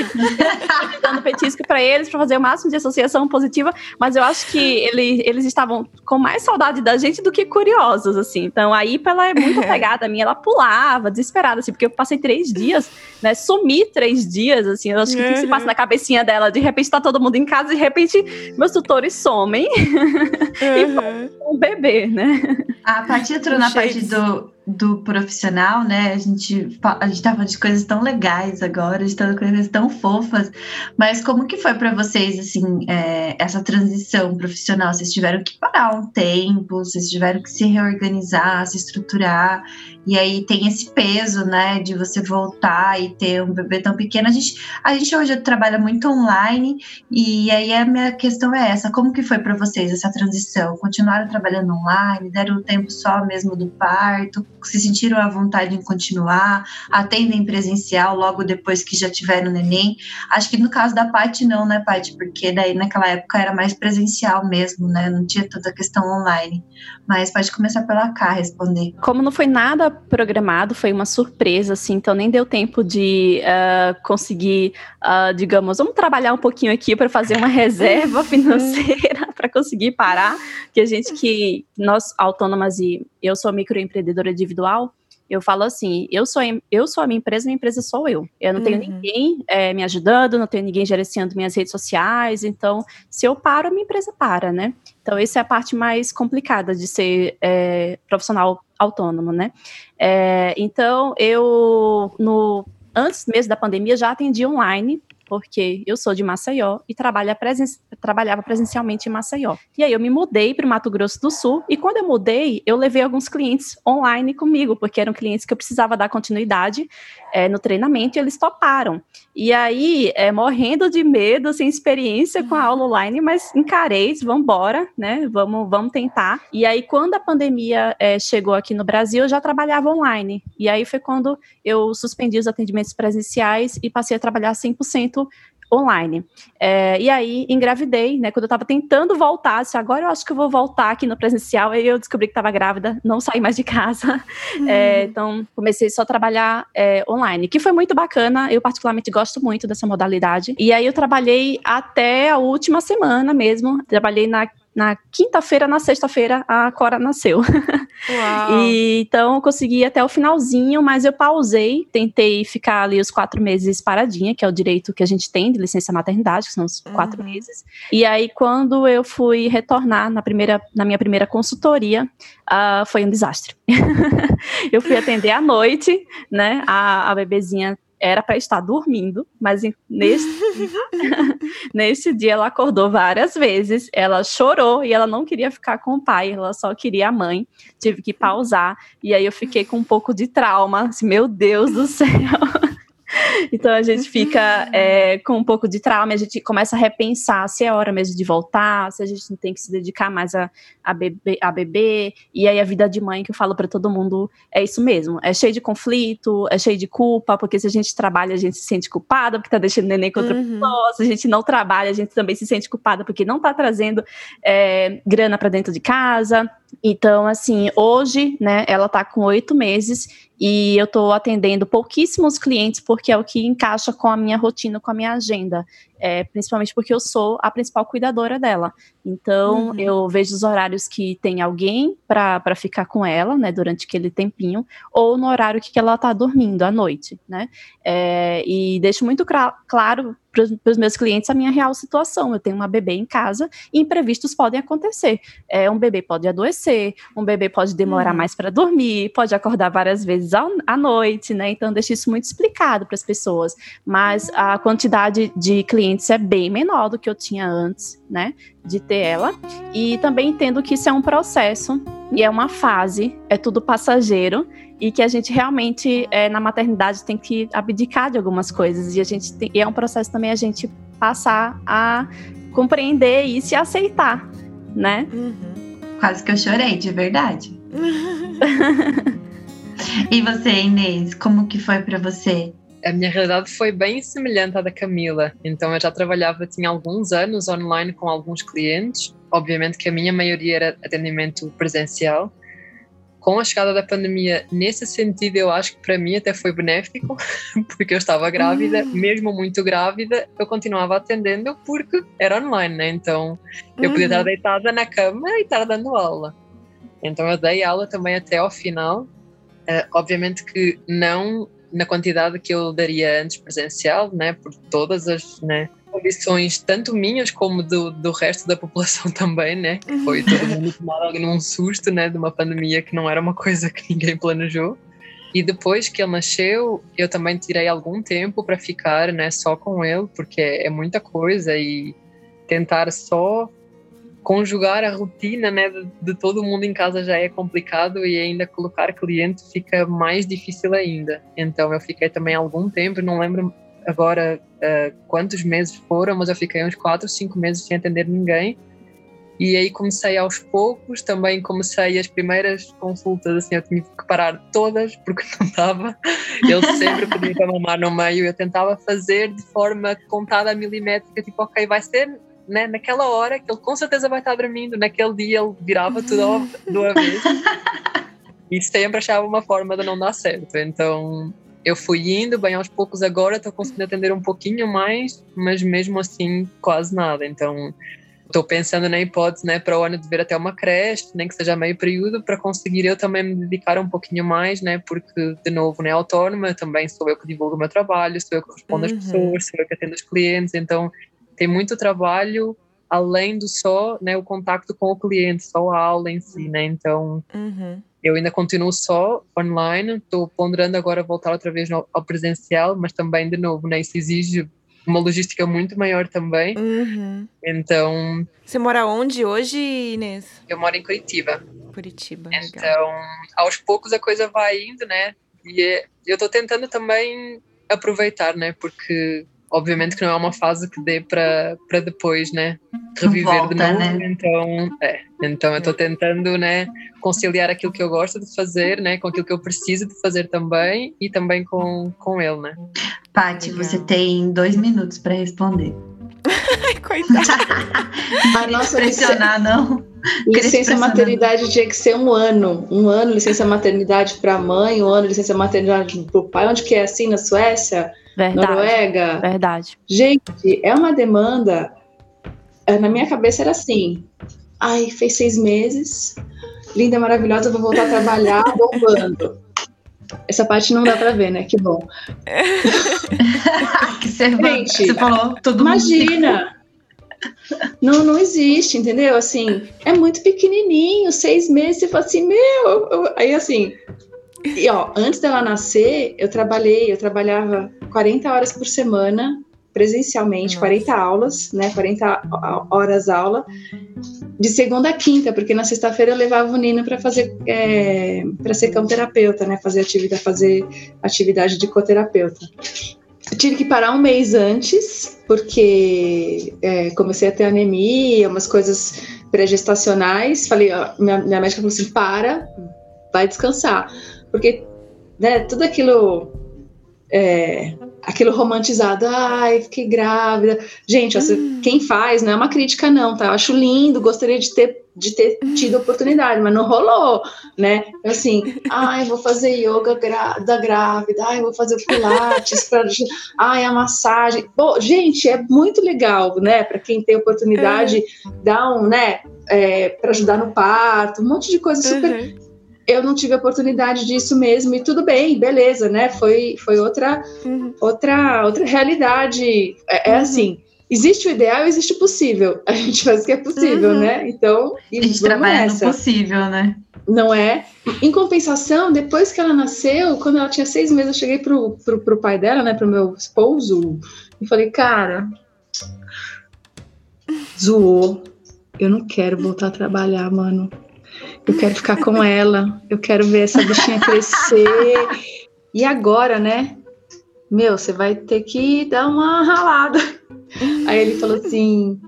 dando petisco para eles, para fazer o máximo de associação positiva, mas eu acho que ele, eles estavam com mais saudade da gente do que curiosos, assim. Então a Ipa, ela é muito apegada a mim, ela pulava, desesperada, assim, porque eu passei três dias, né, sumi três dias, assim, eu acho que o que se passa na cabecinha dela, de repente tá todo mundo em casa, de repente meus tutores somem uhum. e um bebê, né?
A parte entrou na parte do, do profissional, né? A gente a gente tá falando de coisas tão legais agora, a gente tá falando de coisas tão fofas, mas como que foi para vocês assim é, essa transição profissional? Vocês tiveram que parar um tempo, vocês tiveram que se reorganizar, se estruturar, e aí tem esse peso, né, de você voltar e ter um bebê tão pequeno. A gente a gente hoje trabalha muito online e aí a minha questão é essa: como que foi para vocês essa transição? Continuaram trabalhando online? Deram o tempo só mesmo do parto? se sentiram à vontade em continuar, atendem presencial logo depois que já tiveram neném. Acho que no caso da Paty não, né, Paty? Porque daí naquela época era mais presencial mesmo, né? Não tinha toda a questão online. Mas pode começar pela Cá responder.
Como não foi nada programado, foi uma surpresa, assim, então nem deu tempo de uh, conseguir, uh, digamos, vamos trabalhar um pouquinho aqui para fazer uma reserva financeira para conseguir parar. Que a gente que nós autônomas e eu sou microempreendedora individual, eu falo assim, eu sou, eu sou a minha empresa, minha empresa sou eu. Eu não uhum. tenho ninguém é, me ajudando, não tenho ninguém gerenciando minhas redes sociais, então, se eu paro, a minha empresa para, né? Então, essa é a parte mais complicada de ser é, profissional autônomo, né? É, então, eu, no, antes mesmo da pandemia, já atendi online, porque eu sou de Maceió e presen trabalhava presencialmente em Maceió. E aí eu me mudei para o Mato Grosso do Sul e quando eu mudei, eu levei alguns clientes online comigo, porque eram clientes que eu precisava dar continuidade é, no treinamento e eles toparam. E aí, é, morrendo de medo, sem experiência com a aula online, mas encarei, vamos embora, né? Vamos, vamos tentar. E aí, quando a pandemia é, chegou aqui no Brasil, eu já trabalhava online. E aí foi quando eu suspendi os atendimentos presenciais e passei a trabalhar 100% online. É, e aí engravidei, né? Quando eu estava tentando voltar, disse, agora eu acho que eu vou voltar aqui no presencial. Aí eu descobri que estava grávida, não saí mais de casa. Uhum. É, então comecei só a trabalhar é, online, que foi muito bacana. Eu particularmente gosto muito dessa modalidade. E aí eu trabalhei até a última semana mesmo. Trabalhei na na quinta-feira, na sexta-feira, a Cora nasceu. e, então, eu consegui até o finalzinho, mas eu pausei, tentei ficar ali os quatro meses paradinha, que é o direito que a gente tem de licença maternidade, que são os quatro uhum. meses. E aí, quando eu fui retornar na, primeira, na minha primeira consultoria, uh, foi um desastre. eu fui atender à noite, né? A, a bebezinha era para estar dormindo, mas nesse, nesse dia ela acordou várias vezes, ela chorou e ela não queria ficar com o pai, ela só queria a mãe, tive que pausar, e aí eu fiquei com um pouco de trauma, assim, meu Deus do céu. Então a gente fica é, com um pouco de trauma, a gente começa a repensar se é hora mesmo de voltar, se a gente não tem que se dedicar mais a, a, bebê, a bebê. E aí a vida de mãe que eu falo para todo mundo é isso mesmo. É cheio de conflito, é cheio de culpa, porque se a gente trabalha, a gente se sente culpada porque tá deixando neném com outra uhum. pessoa. Se a gente não trabalha, a gente também se sente culpada porque não tá trazendo é, grana para dentro de casa. Então, assim, hoje, né, ela tá com oito meses e eu estou atendendo pouquíssimos clientes porque é o que encaixa com a minha rotina, com a minha agenda é, principalmente porque eu sou a principal cuidadora dela. Então, uhum. eu vejo os horários que tem alguém para ficar com ela, né, durante aquele tempinho, ou no horário que ela está dormindo à noite, né? É, e deixo muito claro para os meus clientes a minha real situação. Eu tenho uma bebê em casa e imprevistos podem acontecer. É, um bebê pode adoecer, um bebê pode demorar uhum. mais para dormir, pode acordar várias vezes à noite, né? Então, deixo isso muito explicado para as pessoas. Mas a quantidade de clientes clientes é bem menor do que eu tinha antes, né, de ter ela. E também entendo que isso é um processo e é uma fase, é tudo passageiro e que a gente realmente é, na maternidade tem que abdicar de algumas coisas e a gente tem, e é um processo também a gente passar a compreender isso e aceitar, né?
Uhum. Quase que eu chorei, de verdade. e você, Inês, como que foi para você?
A minha realidade foi bem semelhante à da Camila. Então eu já trabalhava, tinha alguns anos online com alguns clientes. Obviamente que a minha maioria era atendimento presencial. Com a chegada da pandemia, nesse sentido, eu acho que para mim até foi benéfico, porque eu estava grávida, uhum. mesmo muito grávida, eu continuava atendendo porque era online, né? Então eu podia estar uhum. deitada na cama e estar dando aula. Então eu dei aula também até ao final. Uh, obviamente que não na quantidade que eu daria antes presencial, né, por todas as, né, condições, tanto minhas como do, do resto da população também, né? Que foi todo mundo tomado num susto, né? De uma pandemia que não era uma coisa que ninguém planejou. E depois que ele nasceu, eu também tirei algum tempo para ficar, né? Só com ele, porque é muita coisa e tentar só conjugar a rotina né, de, todo mundo em casa já é complicado e ainda colocar cliente fica mais difícil ainda. Então eu fiquei também algum tempo, não lembro agora uh, quantos meses foram, mas eu fiquei uns 4, 5 meses sem atender ninguém. E aí comecei aos poucos, também comecei as primeiras consultas, assim, eu tinha que parar todas porque não estava. Ele sempre podia mamar no meio, eu tentava fazer de forma contada milimétrica, tipo, ok, vai ser né, naquela hora que ele com certeza vai estar dormindo, naquele dia ele virava tudo de uma vez. e sempre achava uma forma de não dar certo. Então eu fui indo bem aos poucos agora, estou conseguindo atender um pouquinho mais, mas mesmo assim quase nada. Então estou pensando na hipótese, né, para o ano de ver até uma creche, nem que seja meio período, para conseguir eu também me dedicar um pouquinho mais, né, porque de novo, né, autónoma, também sou eu que divulgo o meu trabalho, sou eu que respondo uhum. às pessoas, sou eu que atendo os clientes, então tem muito trabalho além do só né, o contato com o cliente, só a aula em si, né? Então, uhum. eu ainda continuo só online, estou ponderando agora voltar outra vez ao presencial, mas também, de novo, né, isso exige uma logística muito maior também. Uhum. Então...
Você mora onde hoje, Inês?
Eu moro em Curitiba.
Curitiba,
Então, legal. aos poucos a coisa vai indo, né? E é, eu estou tentando também aproveitar, né? Porque obviamente que não é uma fase que dê para depois, né, reviver Volta, de novo, né? então, é, então eu estou tentando, né, conciliar aquilo que eu gosto de fazer, né, com aquilo que eu preciso de fazer também e também com, com ele, né.
Paty, você tem dois minutos para responder.
Coitada.
A nossa pressionar, não.
Licença maternidade tinha que ser um ano. Um ano licença maternidade para a mãe, um ano licença maternidade para o pai. Onde que é assim na Suécia? Verdade, Noruega.
Verdade.
Gente, é uma demanda. É, na minha cabeça era assim. Ai, fez seis meses. Linda, maravilhosa, vou voltar a trabalhar bombando. Essa parte não dá pra ver, né? Que bom.
que Gente, você falou todo
Imagina! Não, não existe, entendeu? Assim, é muito pequenininho, seis meses, você fala assim, meu, eu, eu, aí assim, e ó, antes dela nascer, eu trabalhei, eu trabalhava 40 horas por semana, presencialmente, Nossa. 40 aulas, né? 40 horas aula, de segunda a quinta, porque na sexta-feira eu levava o Nino para fazer é, para ser terapeuta, né? Fazer atividade, fazer atividade de coterapeuta. Eu tive que parar um mês antes, porque é, comecei a ter anemia, umas coisas pré-gestacionais. Falei, ó, minha, minha médica falou assim: para, vai descansar porque né, tudo aquilo é, aquilo romantizado, ai, fiquei grávida. Gente, hum. quem faz não é uma crítica, não, tá? Eu acho lindo, gostaria de ter, de ter tido oportunidade, mas não rolou, né? Assim, ai, vou fazer yoga da grávida, ai, vou fazer pilates, pra, ai, a massagem. Bom, gente, é muito legal, né? Para quem tem oportunidade, é. dar um, né? É, para ajudar no parto, um monte de coisa super. Uhum eu não tive oportunidade disso mesmo e tudo bem, beleza, né? Foi, foi outra, uhum. outra, outra realidade. É, é uhum. assim, existe o ideal, existe o possível. A gente faz o que é possível, uhum. né? Então,
a gente trabalha nessa. no possível, né?
Não é? Em compensação, depois que ela nasceu, quando ela tinha seis meses, eu cheguei pro, pro, pro pai dela, né, pro meu esposo, e falei, cara, zoou. Eu não quero voltar a trabalhar, mano eu quero ficar com ela, eu quero ver essa bichinha crescer. E agora, né? Meu, você vai ter que dar uma ralada. Aí ele falou assim: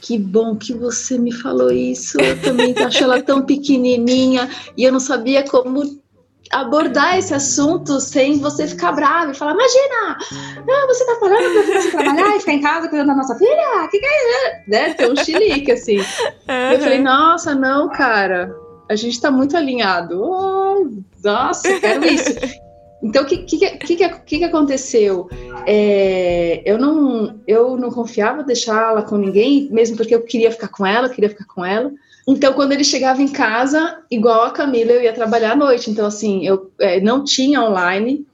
Que bom que você me falou isso. Eu também acho ela tão pequenininha e eu não sabia como abordar esse assunto sem você ficar bravo e falar: Imagina, não, você tá falando pra você trabalhar e ficar em casa cuidando da nossa filha? Que que é isso? Né? Tem um chilique assim. Uhum. Eu falei: Nossa, não, cara, a gente tá muito alinhado. Oh, nossa, quero isso. Então, o que, que, que, que, que aconteceu? É, eu, não, eu não confiava deixá-la com ninguém, mesmo porque eu queria ficar com ela, queria ficar com ela. Então, quando ele chegava em casa, igual a Camila, eu ia trabalhar à noite. Então, assim, eu é, não tinha online,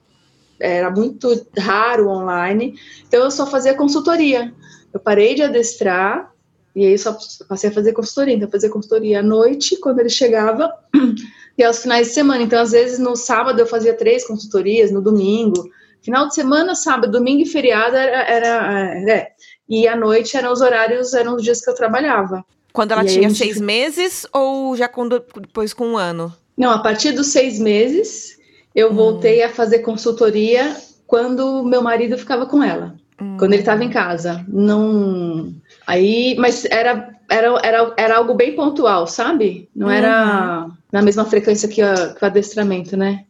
era muito raro online. Então, eu só fazia consultoria. Eu parei de adestrar e aí só passei a fazer consultoria. Então, fazer consultoria à noite, quando ele chegava, e aos finais de semana. Então, às vezes, no sábado eu fazia três consultorias, no domingo. Final de semana, sábado, domingo e feriado era. era é, e à noite eram os horários, eram os dias que eu trabalhava.
Quando ela
E
tinha
gente-
seis meses ou já quando, depois com um ano?
Não, a partir dos seis meses, eu
Hum.
voltei a fazer consultoria quando meu marido ficava com ela.
Hum.
quando ele estava em casa. Não. Aí, mas era, era, era, era algo bem pontual, sabe? Não era na mesma frequência que, a- que o adestramento, né?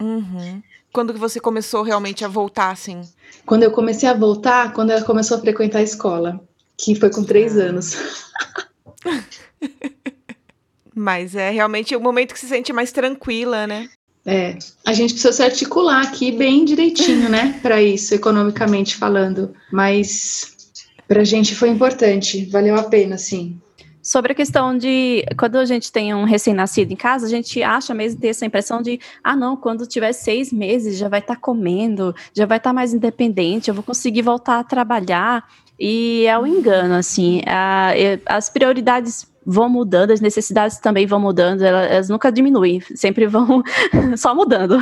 Uhum. Quando que você começou realmente a voltar, assim?
Quando eu comecei a voltar, quando ela começou a frequentar a escola, que foi com três
Ah.
anos.
Mas é realmente o momento que se sente mais tranquila, né?
É, a gente precisa se articular aqui bem direitinho, né, para isso, economicamente falando. Mas pra gente foi importante, valeu a pena, sim.
Sobre a questão de quando a gente tem um recém-nascido em casa, a gente acha mesmo ter essa impressão de ah, não, quando tiver seis meses já vai estar comendo, já vai estar mais independente, eu vou conseguir voltar a trabalhar. E é um engano, assim. a- as prioridades vão mudando, as necessidades também vão mudando, elas, elas nunca diminuem, sempre vão só mudando.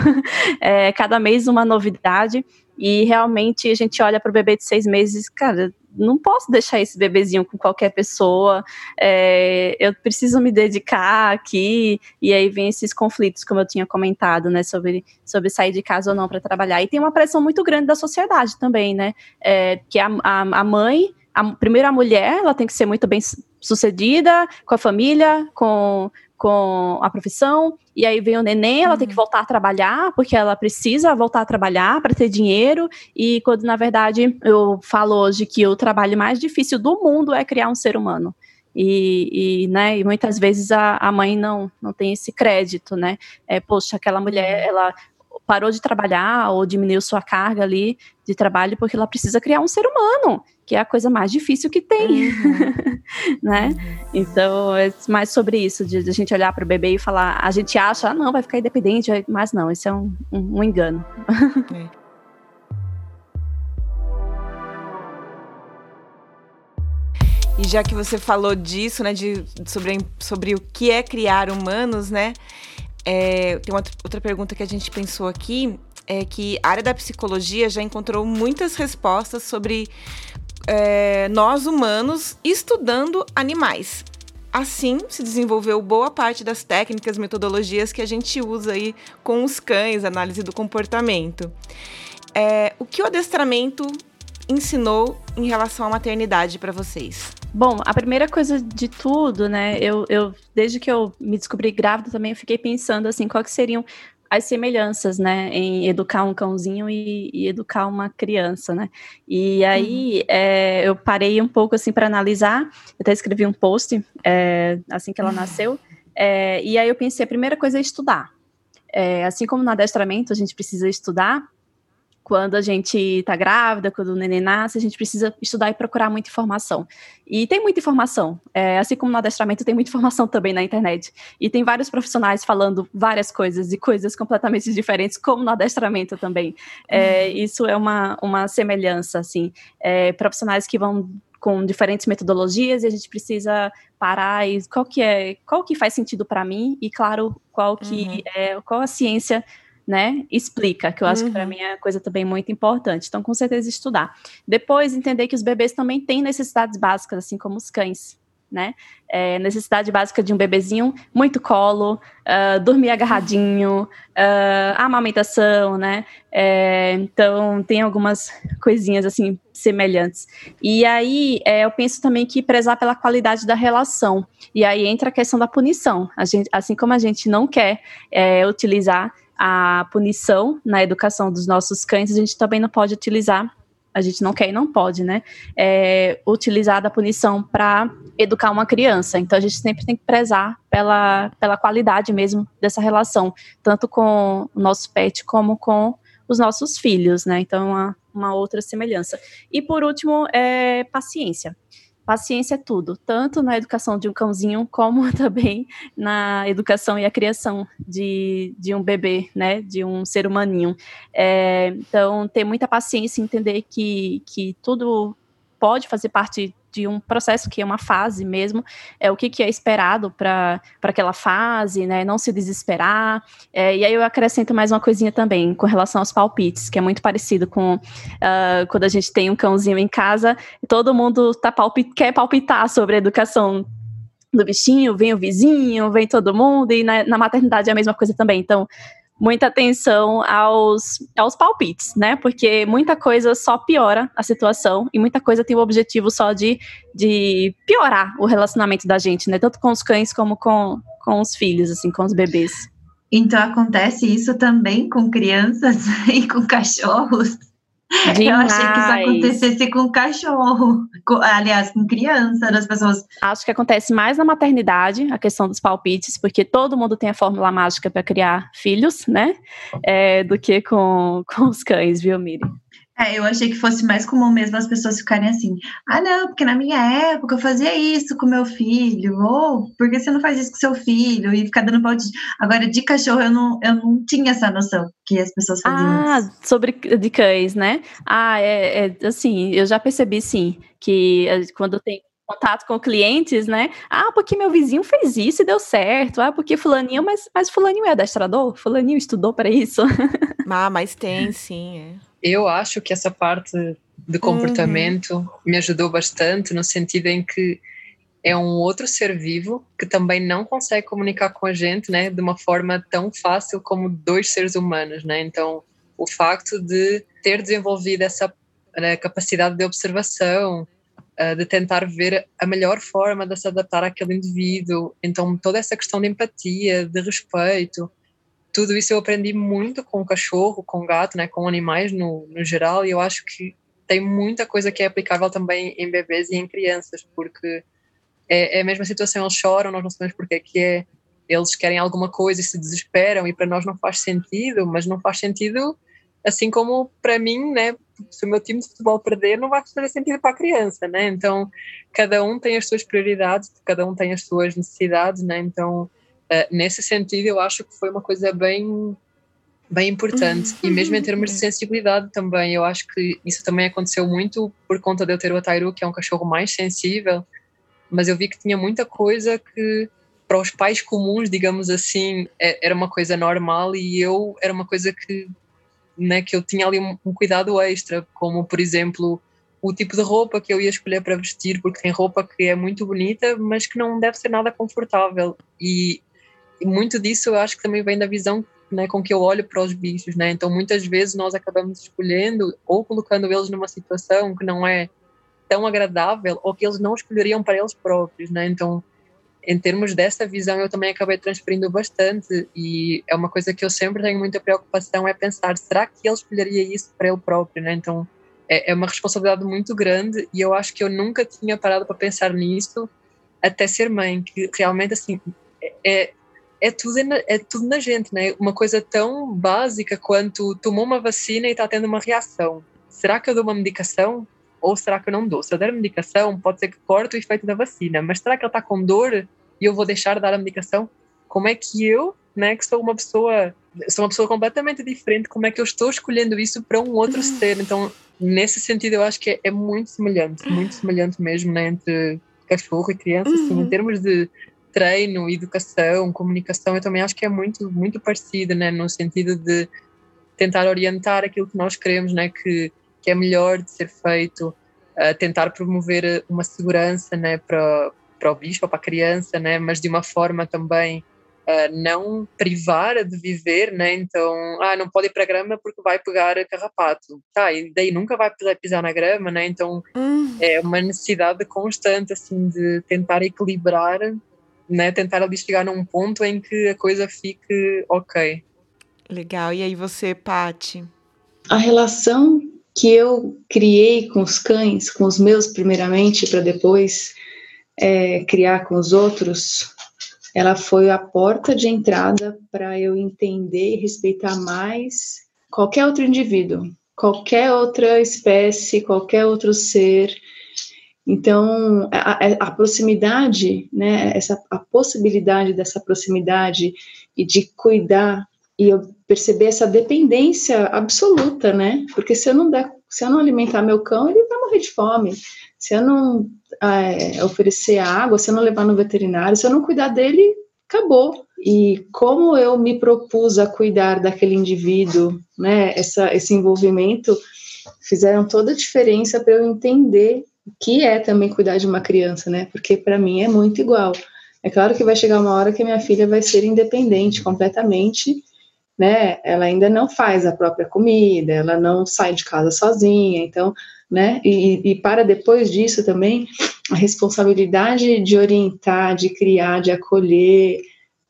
É, cada mês uma novidade. E realmente a gente olha para o bebê de seis meses, cara, não posso deixar esse bebezinho com qualquer pessoa é, eu preciso me dedicar aqui, e aí vem esses conflitos, como eu tinha comentado, né, sobre, sobre sair de casa ou não para trabalhar. E tem uma pressão muito grande da sociedade também, né, é, que a, a, a mãe, a, primeiro a mulher, ela tem que ser muito bem su- sucedida com a família, com, com a profissão, e aí vem o neném, ela tem que voltar a trabalhar, porque ela precisa voltar a trabalhar para ter dinheiro, e quando na verdade eu falo hoje que o trabalho mais difícil do mundo é criar um ser humano. E, e, né, e muitas vezes a, a mãe não, não tem esse crédito, né? É, poxa, aquela mulher, ela parou de trabalhar ou diminuiu sua carga ali de trabalho porque ela precisa criar um ser humano, que é a coisa mais difícil que tem, né? Então, é mais sobre isso, de, de a gente olhar para o bebê e falar, a gente acha, ah, não, vai ficar independente, mas não, isso é um, um- um engano.
E já que você falou disso, né, de, sobre, sobre o que é criar humanos, né, é, tem uma outra pergunta que a gente pensou aqui, é que a área da psicologia já encontrou muitas respostas sobre é, nós humanos estudando animais. Assim, se desenvolveu boa parte das técnicas, metodologias que a gente usa aí com os cães, análise do comportamento. É, o que o adestramento ensinou em relação à maternidade para vocês?
Bom, a primeira coisa de tudo, né? Eu, eu desde que eu me descobri grávida também, eu fiquei pensando assim, quais que seriam as semelhanças, né, em educar um cãozinho e, e educar uma criança, né? E aí é, eu parei um pouco assim para analisar. Eu até escrevi um post é, assim que ela nasceu. é, e aí eu pensei, a primeira coisa é estudar. É, assim como no adestramento a gente precisa estudar, quando a gente está grávida, quando o neném nasce, a gente precisa estudar e procurar muita informação. E tem muita informação, é, assim como no adestramento, tem muita informação também na internet. E tem vários profissionais falando várias coisas e coisas completamente diferentes, como no adestramento também. É, Isso é uma, uma semelhança, assim. É, profissionais que vão com diferentes metodologias e a gente precisa parar e qual que é, qual que faz sentido para mim e claro, qual que
Uhum.
é, qual a ciência né, explica, que eu acho que para
Uhum.
mim é coisa também muito importante. Então, com certeza estudar. Depois, entender que os bebês também têm necessidades básicas, assim como os cães, né? É, necessidade básica de um bebezinho, muito colo, ah, dormir agarradinho, ah, amamentação, né? É, então, tem algumas coisinhas, assim, semelhantes. E aí, é, eu penso também que prezar pela qualidade da relação. E aí entra a questão da punição. A gente, assim como a gente não quer é, utilizar a punição na educação dos nossos cães, a gente também não pode utilizar, a gente não quer e não pode, né? É, utilizar da punição para educar uma criança. Então a gente sempre tem que prezar pela, pela qualidade mesmo dessa relação, tanto com o nosso pet como com os nossos filhos, né? Então, uma, uma outra semelhança. E por último, é paciência. Paciência é tudo, tanto na educação de um cãozinho, como também na educação e a criação de, de um bebê, né? De um ser humaninho. É, então, ter muita paciência e entender que, que tudo pode fazer parte de um processo que é uma fase mesmo, é o que, que é esperado para aquela fase, né? Não se desesperar. É, e aí eu acrescento mais uma coisinha também com relação aos palpites, que é muito parecido com uh, quando a gente tem um cãozinho em casa, todo mundo tá palpit quer palpitar sobre a educação do bichinho, vem o vizinho, vem todo mundo, e na, na maternidade é a mesma coisa também. Então, muita atenção aos, aos palpites, né? Porque muita coisa só piora a situação e muita coisa tem o objetivo só de, de piorar o relacionamento da gente, né? Tanto com os cães como com, com os filhos, assim, com os bebês.
Então acontece isso também com crianças e com cachorros. Demais. Eu achei que isso acontecesse com cachorro, com, aliás, com criança, das pessoas.
Acho que acontece mais na maternidade, a questão dos palpites, porque todo mundo tem a fórmula mágica para criar filhos, né? É, do que com, com os cães, viu, Miri?
É, eu achei que fosse mais comum mesmo as pessoas ficarem assim, ah, não, porque na minha época eu fazia isso com meu filho, ou por que você não faz isso com seu filho? E ficar dando balde. Agora, de cachorro, eu não, eu não tinha essa noção que as pessoas faziam
ah, isso. sobre de cães, né? Ah, é, é assim, eu já percebi sim, que eh, quando tem contato com clientes, né? Ah, porque meu vizinho fez isso e deu certo. Ah, porque fulaninho, mas, mas fulaninho é adestrador? Fulaninho estudou para isso?
Ah, mas tem, sim, é
eu acho que essa parte de comportamento uhum. me ajudou bastante no sentido em que é um outro ser vivo que também não consegue comunicar com a gente, né, de uma forma tão fácil como dois seres humanos, né? Então, o facto de ter desenvolvido essa né, capacidade de observação, uh, de tentar ver a melhor forma de se adaptar àquele indivíduo, então toda essa questão de empatia, de respeito, tudo isso eu aprendi muito com o cachorro, com o gato, né, com animais no, no geral, e eu acho que tem muita coisa que é aplicável também em bebês e em crianças, porque é, é a mesma situação, eles choram, nós não sabemos porque é que é, eles querem alguma coisa e se desesperam, e para nós não faz sentido, mas não faz sentido, assim como para mim, né, se o meu time de futebol perder, não vai fazer sentido para a criança, né, então cada um tem as suas prioridades, cada um tem as suas necessidades, né, então Uh, nesse sentido, eu acho que foi uma coisa bem, bem importante. Uhum. E mesmo em termos de sensibilidade também, eu acho que isso também aconteceu muito por conta de eu ter o Atairu, que é um cachorro mais sensível, mas eu vi que tinha muita coisa que para os pais comuns, digamos assim, é, era uma coisa normal e eu era uma coisa que, né, que eu tinha ali um, um cuidado extra, como por exemplo o tipo de roupa que eu ia escolher para vestir, porque tem roupa que é muito bonita, mas que não deve ser nada confortável. E e muito disso eu acho que também vem da visão né, com que eu olho para os bichos, né? Então muitas vezes nós acabamos escolhendo ou colocando eles numa situação que não é tão agradável ou que eles não escolheriam para eles próprios, né? Então em termos dessa visão eu também acabei transferindo bastante e é uma coisa que eu sempre tenho muita preocupação é pensar será que ele escolheria isso para ele próprio, né? Então é, é uma responsabilidade muito grande e eu acho que eu nunca tinha parado para pensar nisso até ser mãe, que realmente assim é, é tudo, é tudo na gente, né? Uma coisa tão básica quanto tomou uma vacina e está tendo uma reação. Será que eu dou uma medicação ou será que eu não dou? Se eu der a medicação, pode ser que corte o efeito da vacina, mas será que ela está com dor e eu vou deixar de dar a medicação? Como é que eu, né, que sou uma pessoa, sou uma pessoa completamente diferente, como é que eu estou escolhendo isso para um outro uhum. ser? Então, nesse sentido, eu acho que é, é muito semelhante, muito semelhante mesmo, né, entre cachorro e criança, uhum. assim, em uhum. termos de treino, educação, comunicação, eu também acho que é muito, muito parecido, né, no sentido de tentar orientar aquilo que nós queremos, né, que, que é melhor de ser feito, uh, tentar promover uma segurança, né, para, para o bicho, para a criança, né, mas de uma forma também uh, não privar de viver, né, então, ah, não pode ir para a grama porque vai pegar carrapato, tá, e daí nunca vai pisar na grama, né, então hum. é uma necessidade constante, assim, de tentar equilibrar né, tentar ali chegar num ponto em que a coisa fique ok.
Legal. E aí você, Pati?
A relação que eu criei com os cães, com os meus primeiramente, para depois é, criar com os outros, ela foi a porta de entrada para eu entender e respeitar mais qualquer outro indivíduo, qualquer outra espécie, qualquer outro ser, então, a, a, proximidade, né, essa, a possibilidade dessa proximidade e de cuidar e eu perceber essa dependência absoluta, né? Porque se eu não der, Se eu não alimentar meu cão, ele vai morrer de fome. Se eu não é, oferecer água, se eu não levar no veterinário, se eu não cuidar dele, acabou. E como eu me propus a cuidar daquele indivíduo, né, essa, esse envolvimento, fizeram toda a diferença para eu entender que é também cuidar de uma criança, né? Porque para mim é muito igual. É claro que vai chegar uma hora que a minha filha vai ser independente completamente, né? Ela ainda não faz a própria comida, ela não sai de casa sozinha, então, né? E, e para depois disso também, a responsabilidade de orientar, de criar, de acolher,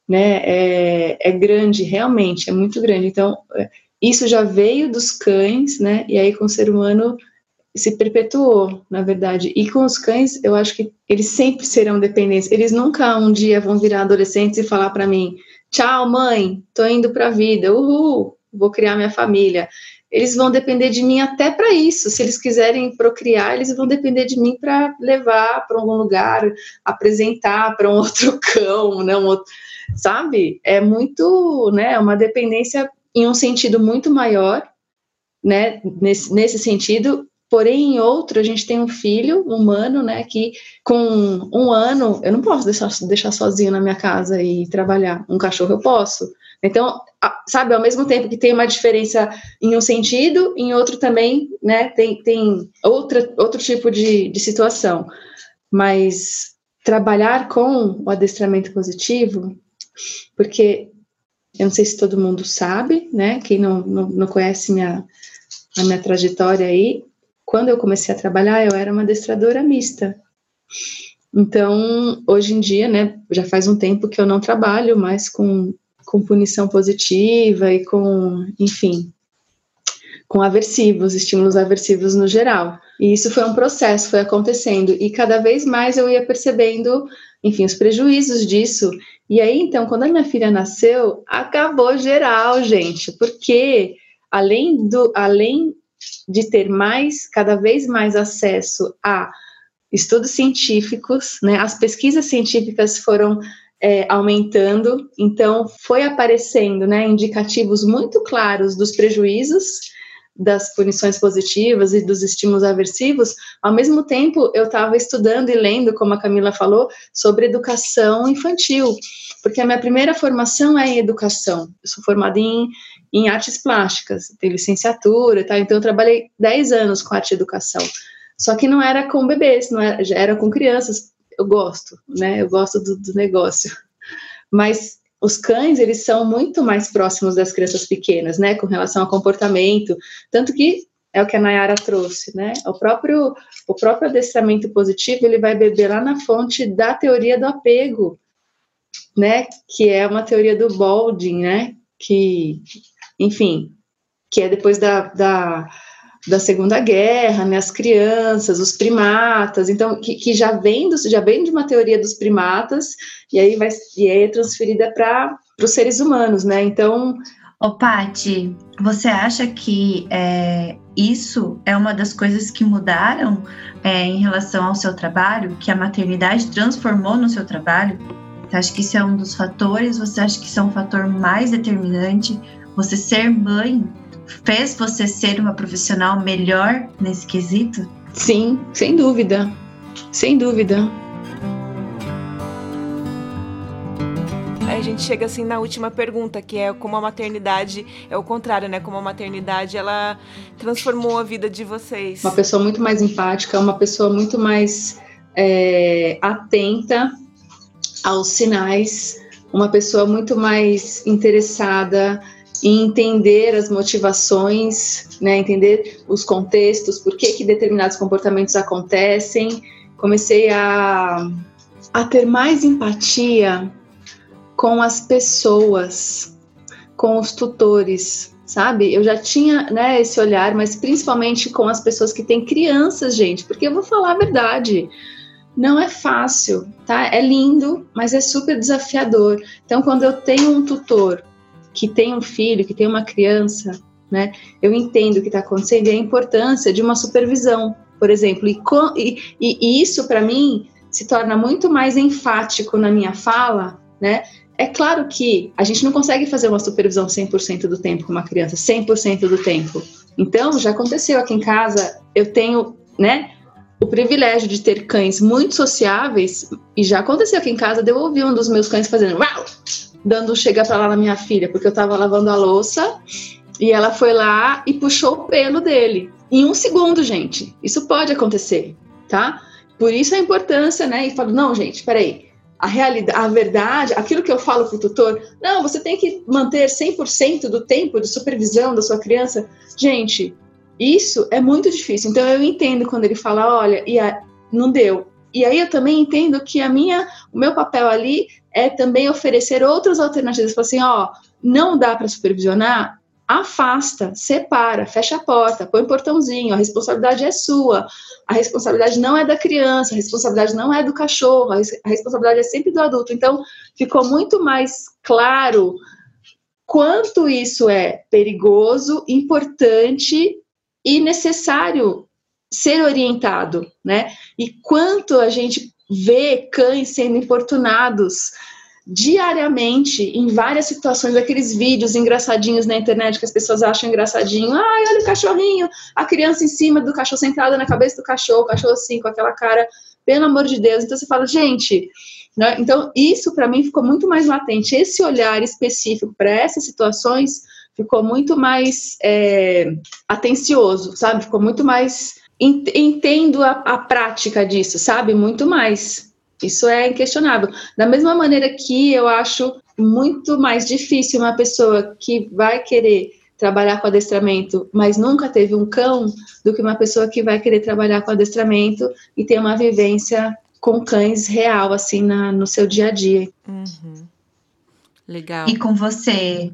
né? É, é grande, realmente, é muito grande. Então, é, isso já veio dos cães, né? E aí com o ser humano se perpetuou, na verdade. E com os cães, eu acho que eles sempre serão dependentes. Eles nunca um dia vão virar adolescentes e falar para mim: "Tchau, mãe, tô indo para a vida. Uhul, vou criar minha família". Eles vão depender de mim até para isso. Se eles quiserem procriar, eles vão depender de mim para levar para algum lugar, apresentar para um outro cão, né, um outro, sabe? É muito, né, uma dependência em um sentido muito maior, né, nesse, nesse sentido, Porém, em outro, a gente tem um filho humano, né, que com um ano, eu não posso deixar, deixar sozinho na minha casa e trabalhar. Um cachorro eu posso. Então, sabe, ao mesmo tempo que tem uma diferença em um sentido, em outro também, né, tem, tem outra, outro tipo de, de situação. Mas trabalhar com o adestramento positivo, porque eu não sei se todo mundo sabe, né, quem não, não, não conhece minha, a minha trajetória aí, quando eu comecei a trabalhar, eu era uma adestradora mista. Então, hoje em dia, né, já faz um tempo que eu não trabalho mais com, com punição positiva e com, enfim, com aversivos, estímulos aversivos no geral. E isso foi um processo, foi acontecendo. E cada vez mais eu ia percebendo, enfim, os prejuízos disso. E aí, então, quando a minha filha nasceu, acabou geral, gente, porque além do, além de ter mais, cada vez mais acesso a estudos científicos, né? As pesquisas científicas foram é, aumentando, então foi aparecendo, né, indicativos muito claros dos prejuízos das punições positivas e dos estímulos aversivos, ao mesmo tempo eu estava estudando e lendo, como a Camila falou, sobre educação infantil, porque a minha primeira formação é em educação. Eu sou formada em em artes plásticas, tem licenciatura, tá? Então eu trabalhei 10 anos com arte e educação. Só que não era com bebês, não era, era com crianças. Eu gosto, né? Eu gosto do, do negócio. Mas os cães, eles são muito mais próximos das crianças pequenas, né? Com relação ao comportamento. Tanto que é o que a Nayara trouxe, né? O próprio, o próprio adestramento positivo, ele vai beber lá na fonte da teoria do apego, né? Que é uma teoria do Baldwin, né? Que enfim, que é depois da, da, da Segunda Guerra, né, as crianças, os primatas, então, que, que já, vem do, já vem de uma teoria dos primatas, e aí, vai, e aí é transferida para os seres humanos, né, então...
Ô, Pati, você acha que é, isso é uma das coisas que mudaram é, em relação ao seu trabalho, que a maternidade transformou no seu trabalho? Você acha que isso é um dos fatores? Você acha que isso é um fator mais determinante? Você ser mãe fez você ser uma profissional melhor nesse quesito?
Sim, sem dúvida. Sem dúvida.
Aí a gente chega assim na última pergunta, que é como a maternidade é o contrário, né? Como a maternidade ela transformou a vida de vocês.
Uma pessoa muito mais empática, uma pessoa muito mais é, atenta aos sinais, uma pessoa muito mais interessada e entender as motivações, né, entender os contextos, por que, que determinados comportamentos acontecem. Comecei a, a ter mais empatia com as pessoas, com os tutores, sabe? Eu já tinha né, esse olhar, mas principalmente com as pessoas que têm crianças, gente, porque eu vou falar a verdade. Não é fácil, tá? É lindo, mas é super desafiador. Então, quando eu tenho um tutor que tem um filho, que tem uma criança, né? Eu entendo o que está acontecendo e a importância de uma supervisão, por exemplo. E, e, e isso, para mim, se torna muito mais enfático na minha fala, né? É claro que a gente não consegue fazer uma supervisão 100% do tempo com uma criança, 100% do tempo. Então, já aconteceu aqui em casa, eu tenho, né, o privilégio de ter cães muito sociáveis, e já aconteceu aqui em casa de ouvir um dos meus cães fazendo uau, dando chega pra lá na minha filha, porque eu tava lavando a louça e ela foi lá e puxou o pelo dele. Em um segundo, gente. Isso pode acontecer, tá? Por isso a importância, né? E falo, não, gente, peraí. A realidade, a verdade, aquilo que eu falo pro tutor, não, você tem que manter 100% do tempo de supervisão da sua criança. Gente, isso é muito difícil. Então eu entendo quando ele fala, olha, e a, não deu. E aí eu também entendo que a minha, o meu papel ali é também oferecer outras alternativas. Falar assim, ó, não dá para supervisionar, afasta, separa, fecha a porta, põe um portãozinho, a responsabilidade é sua, a responsabilidade não é da criança, a responsabilidade não é do cachorro, a responsabilidade é sempre do adulto. Então, ficou muito mais claro quanto isso é perigoso, importante e necessário ser orientado, né? E quanto a gente vê cães sendo importunados diariamente em várias situações, aqueles vídeos engraçadinhos na internet que as pessoas acham engraçadinho. Ai, olha o cachorrinho, a criança em cima do cachorro, sentada na cabeça do cachorro, o cachorro assim, com aquela cara, pelo amor de Deus. Então você fala, gente, né? então isso para mim ficou muito mais latente. Esse olhar específico para essas situações ficou muito mais é, atencioso, sabe? Ficou muito mais. Entendo a, a prática disso, sabe? Muito mais. Isso é inquestionável. Da mesma maneira que eu acho muito mais difícil uma pessoa que vai querer trabalhar com adestramento, mas nunca teve um cão, do que uma pessoa que vai querer trabalhar com adestramento e ter uma vivência com cães real, assim, na, no seu dia a dia.
Uhum. Legal.
E com você,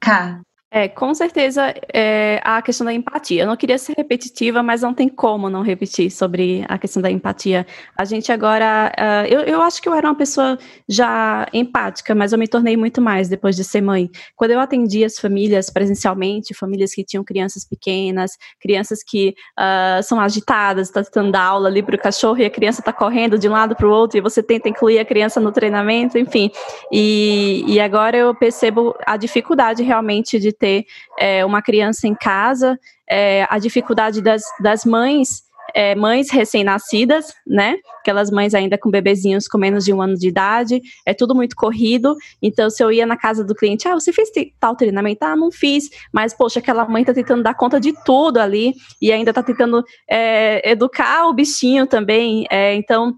Cá?
É, com certeza é, a questão da empatia. Eu não queria ser repetitiva, mas não tem como não repetir sobre a questão da empatia. A gente agora, uh, eu, eu acho que eu era uma pessoa já empática, mas eu me tornei muito mais depois de ser mãe. Quando eu atendi as famílias presencialmente, famílias que tinham crianças pequenas, crianças que uh, são agitadas, está dar aula ali para o cachorro e a criança está correndo de um lado para o outro e você tenta incluir a criança no treinamento, enfim. E, e agora eu percebo a dificuldade realmente de ter é, uma criança em casa, é, a dificuldade das, das mães, é, mães recém-nascidas, né? Aquelas mães ainda com bebezinhos com menos de um ano de idade, é tudo muito corrido. Então, se eu ia na casa do cliente, ah, você fez tal treinamento? Ah, não fiz, mas poxa, aquela mãe tá tentando dar conta de tudo ali e ainda tá tentando é, educar o bichinho também. É, então,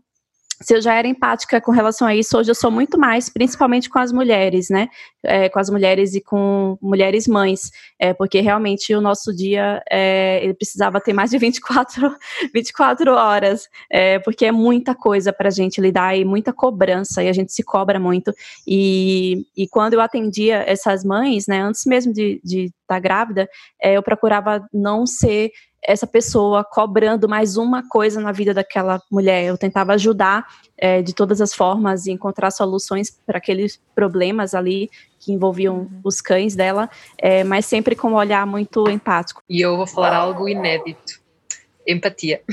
se eu já era empática com relação a isso, hoje eu sou muito mais, principalmente com as mulheres, né? É, com as mulheres e com mulheres mães, é, porque realmente o nosso dia é, ele precisava ter mais de 24, 24 horas, é, porque é muita coisa para a gente lidar e muita cobrança, e a gente se cobra muito. E, e quando eu atendia essas mães, né, antes mesmo de estar tá grávida, é, eu procurava não ser essa pessoa cobrando mais uma coisa na vida daquela mulher. Eu tentava ajudar é, de todas as formas e encontrar soluções para aqueles problemas ali que envolviam uhum. os cães dela, é, mas sempre com um olhar muito empático.
E eu vou falar algo inédito: empatia.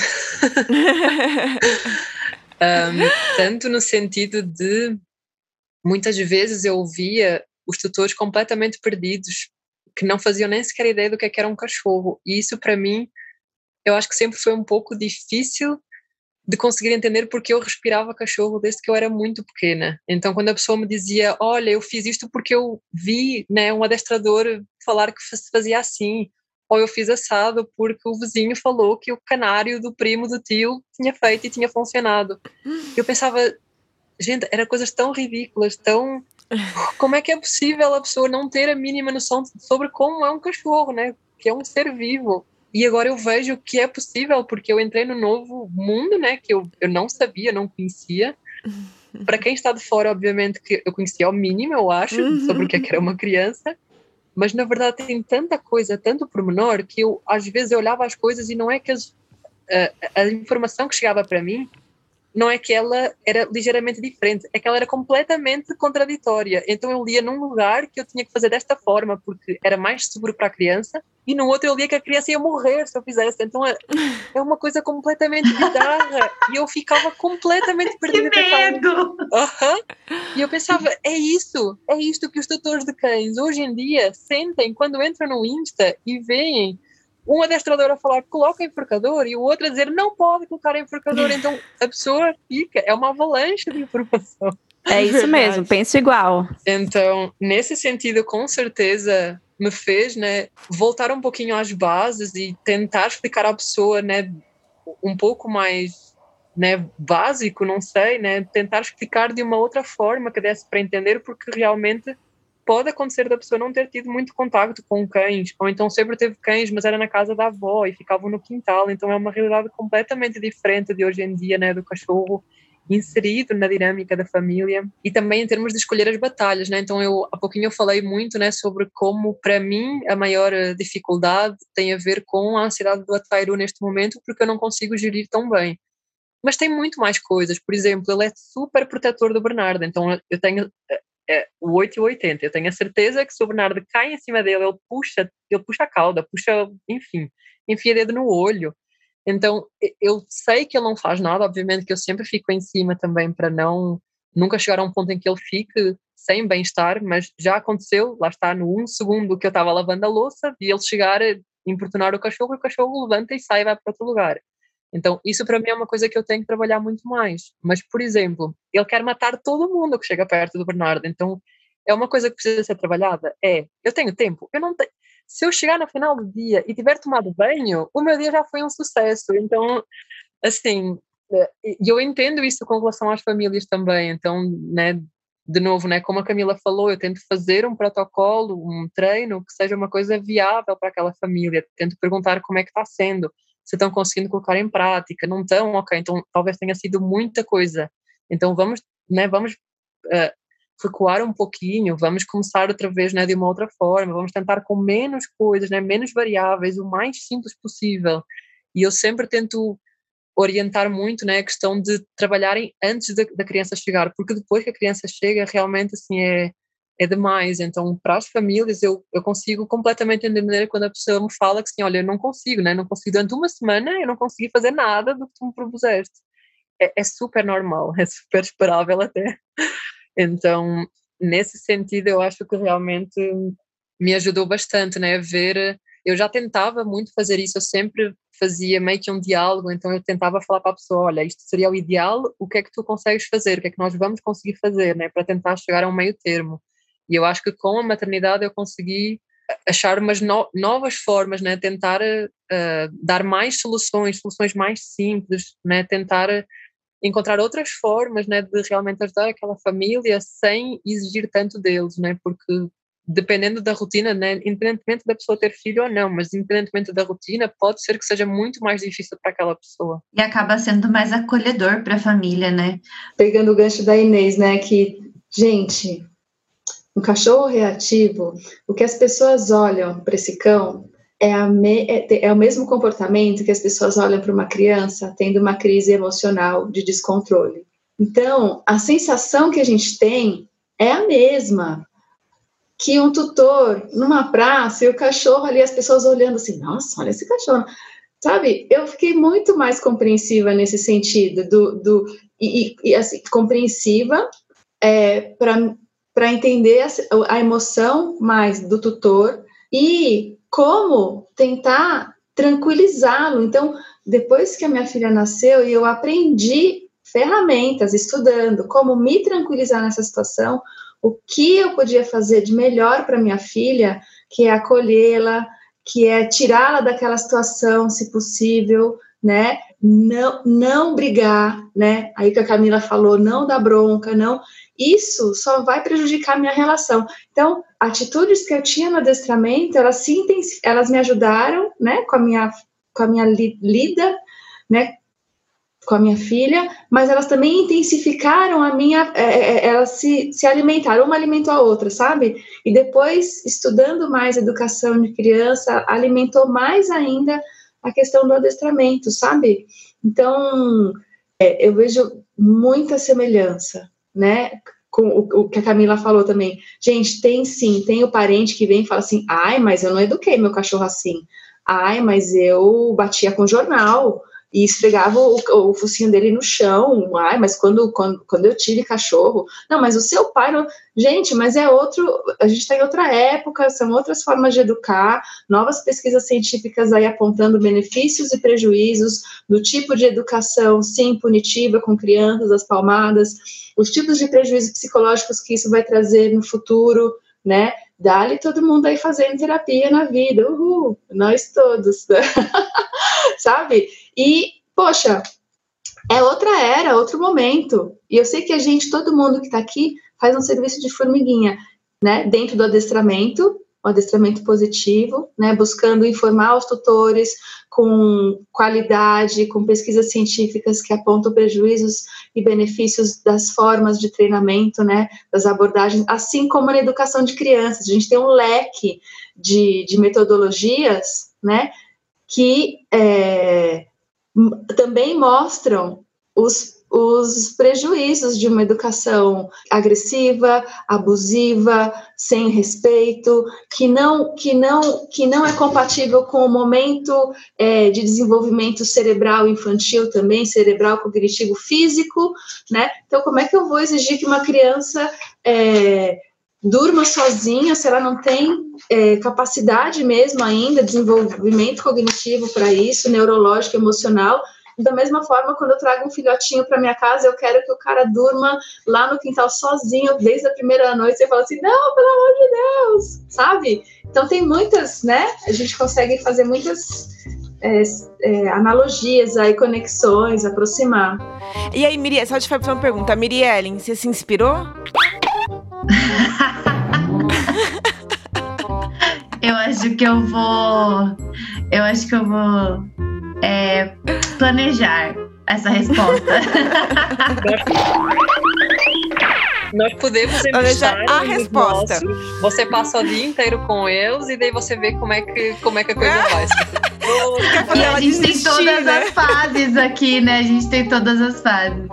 um, tanto no sentido de muitas vezes eu ouvia os tutores completamente perdidos que não faziam nem sequer ideia do que, é que era um cachorro. E isso, para mim, eu acho que sempre foi um pouco difícil de conseguir entender porque eu respirava cachorro desde que eu era muito pequena. Então, quando a pessoa me dizia, olha, eu fiz isto porque eu vi né, um adestrador falar que fazia assim, ou eu fiz assado porque o vizinho falou que o canário do primo do tio tinha feito e tinha funcionado. Eu pensava, gente, eram coisas tão ridículas, tão como é que é possível a pessoa não ter a mínima noção sobre como é um cachorro, né? Que é um ser vivo. E agora eu vejo que é possível, porque eu entrei no novo mundo, né? Que eu, eu não sabia, não conhecia. Para quem está de fora, obviamente, que eu conhecia ao mínimo, eu acho, uhum. sobre o que, é que era uma criança. Mas na verdade tem tanta coisa, tanto pormenor, que eu às vezes eu olhava as coisas e não é que as, a, a informação que chegava para mim não é que ela era ligeiramente diferente, é que ela era completamente contraditória. Então eu lia num lugar que eu tinha que fazer desta forma, porque era mais seguro para a criança, e no outro eu lia que a criança ia morrer se eu fizesse. Então é, é uma coisa completamente bizarra. e eu ficava completamente perdida.
Que medo!
Uhum. E eu pensava, é isso, é isto que os tutores de cães hoje em dia sentem quando entram no Insta e veem um adestrador a falar coloca enforcador e o outro a dizer não pode colocar enforcador. Então a pessoa fica, é uma avalanche de informação.
É isso mesmo, penso igual.
Então, nesse sentido, com certeza me fez, né, voltar um pouquinho às bases e tentar explicar à pessoa, né, um pouco mais, né, básico, não sei, né, tentar explicar de uma outra forma que desse para entender, porque realmente pode acontecer da pessoa não ter tido muito contato com cães, ou então sempre teve cães, mas era na casa da avó e ficavam no quintal, então é uma realidade completamente diferente de hoje em dia, né, do cachorro inserido na dinâmica da família e também em termos de escolher as batalhas, né? Então eu há pouquinho eu falei muito, né, sobre como para mim a maior eh, dificuldade tem a ver com a ansiedade do Atairu neste momento, porque eu não consigo gerir tão bem. Mas tem muito mais coisas, por exemplo, ele é super protetor do Bernardo, então eu tenho é, o 8 e o 80. Eu tenho a certeza que se o Bernardo cai em cima dele, ele puxa, ele puxa a cauda, puxa, enfim, enfia dedo no olho. Então, eu sei que ele não faz nada, obviamente que eu sempre fico em cima também para não nunca chegar a um ponto em que ele fique sem bem-estar, mas já aconteceu, lá está, no um segundo que eu estava lavando a louça, e ele chegar a importunar o cachorro, o cachorro levanta e sai e vai para outro lugar. Então, isso para mim é uma coisa que eu tenho que trabalhar muito mais. Mas, por exemplo, ele quer matar todo mundo que chega perto do Bernardo. Então, é uma coisa que precisa ser trabalhada. É, eu tenho tempo, eu não tenho. Se eu chegar no final do dia e tiver tomado banho, o meu dia já foi um sucesso. Então, assim, e eu entendo isso com relação às famílias também. Então, né, de novo, né, como a Camila falou, eu tento fazer um protocolo, um treino que seja uma coisa viável para aquela família. Tento perguntar como é que está sendo se estão conseguindo colocar em prática, não estão, ok, então talvez tenha sido muita coisa. Então vamos, né, vamos uh, recuar um pouquinho, vamos começar outra vez, né, de uma outra forma, vamos tentar com menos coisas, né, menos variáveis, o mais simples possível. E eu sempre tento orientar muito, né, a questão de trabalharem antes da, da criança chegar, porque depois que a criança chega, realmente assim é é demais. Então, para as famílias, eu, eu consigo completamente entender quando a pessoa me fala que assim, olha, eu não consigo, né? Não consigo durante uma semana, eu não consegui fazer nada do que tu me propuseste. É, é super normal, é super esperável até. Então, nesse sentido, eu acho que realmente me ajudou bastante, né? A ver, eu já tentava muito fazer isso, eu sempre fazia meio que um diálogo, então eu tentava falar para a pessoa, olha, isto seria o ideal, o que é que tu consegues fazer, o que é que nós vamos conseguir fazer, né? Para tentar chegar a um meio termo. E eu acho que com a maternidade eu consegui achar umas no, novas formas, né? tentar uh, dar mais soluções, soluções mais simples, né? tentar encontrar outras formas né? de realmente ajudar aquela família sem exigir tanto deles, né? porque dependendo da rotina, né? independentemente da pessoa ter filho ou não, mas independentemente da rotina, pode ser que seja muito mais difícil para aquela pessoa.
E acaba sendo mais acolhedor para a família, né?
Pegando o gancho da Inês, né? Que, gente, um cachorro reativo, o que as pessoas olham para esse cão é, me, é, é, o mesmo comportamento que as pessoas olham para uma criança tendo uma crise emocional de descontrole. Então, a sensação que a gente tem é a mesma que um tutor numa praça e o cachorro ali, as pessoas olhando assim, nossa, olha esse cachorro. Sabe, eu fiquei muito mais compreensiva nesse sentido, do, do e, e assim, compreensiva é, para para entender a, a emoção mais do tutor e como tentar tranquilizá-lo. Então, depois que a minha filha nasceu e eu aprendi ferramentas, estudando como me tranquilizar nessa situação, o que eu podia fazer de melhor para minha filha, que é acolhê-la, que é tirá-la daquela situação, se possível, né? Não, não brigar, né? Aí que a Camila falou, não dar bronca, não isso só vai prejudicar a minha relação. Então, atitudes que eu tinha no adestramento, elas, se elas me ajudaram, né, com a minha, com a minha lida, né, com a minha filha, mas elas também intensificaram a minha, é, é, é, elas se, se alimentaram, uma alimentou a outra, sabe? E depois, estudando mais educação de criança, alimentou mais ainda a questão do adestramento, sabe? Então, é, eu vejo muita semelhança, né? Com o, o, que a Camila falou também. Gente, tem sim, tem o parente que vem e fala assim: ai, mas eu não eduquei meu cachorro assim. Ai, mas eu batia com jornal. E esfregava o, o, focinho dele no chão. Ai, mas quando, quando, quando eu tive cachorro. Não, mas o seu pai não. Gente, mas é outro. A gente está em outra época, são outras formas de educar, novas pesquisas científicas aí apontando benefícios e prejuízos do tipo de educação, sim, punitiva com crianças, as palmadas, os tipos de prejuízos psicológicos que isso vai trazer no futuro, né? Dali todo mundo aí fazendo terapia na vida, uhul, nós todos, sabe? E, poxa, é outra era, outro momento. E eu sei que a gente, todo mundo que está aqui, faz um serviço de formiguinha, né? Dentro do adestramento, o adestramento positivo, né? Buscando informar os tutores com qualidade, com pesquisas científicas que apontam prejuízos e benefícios das formas de treinamento, né? Das abordagens, assim como na educação de crianças. A gente tem um leque de, de metodologias, né? Que é, também mostram os, os prejuízos de uma educação agressiva, abusiva, sem respeito, que não que não que não é compatível com o momento é, de desenvolvimento cerebral infantil também, cerebral cognitivo físico, né? Então como é que eu vou exigir que uma criança é, durma sozinha se ela não tem é, capacidade mesmo ainda, desenvolvimento cognitivo para isso, neurológico, emocional. Da mesma forma, quando eu trago um filhotinho para minha casa, eu quero que o cara durma lá no quintal sozinho desde a primeira noite. Você fala assim, não, pelo amor de Deus, sabe? Então tem muitas, né? A gente consegue fazer muitas é, é, analogias aí, conexões, aproximar.
E aí, Miriam, só te fazer uma pergunta. Miriellen, você se inspirou?
Eu acho que eu vou. Eu acho que eu vou é, planejar essa resposta.
Nós podemos
planejar a resposta.
Nossos, você passa o dia inteiro com eles e daí você vê como é que, como é que a coisa vai.
E a gente tem todas né? as fases aqui, né? A gente tem todas as fases.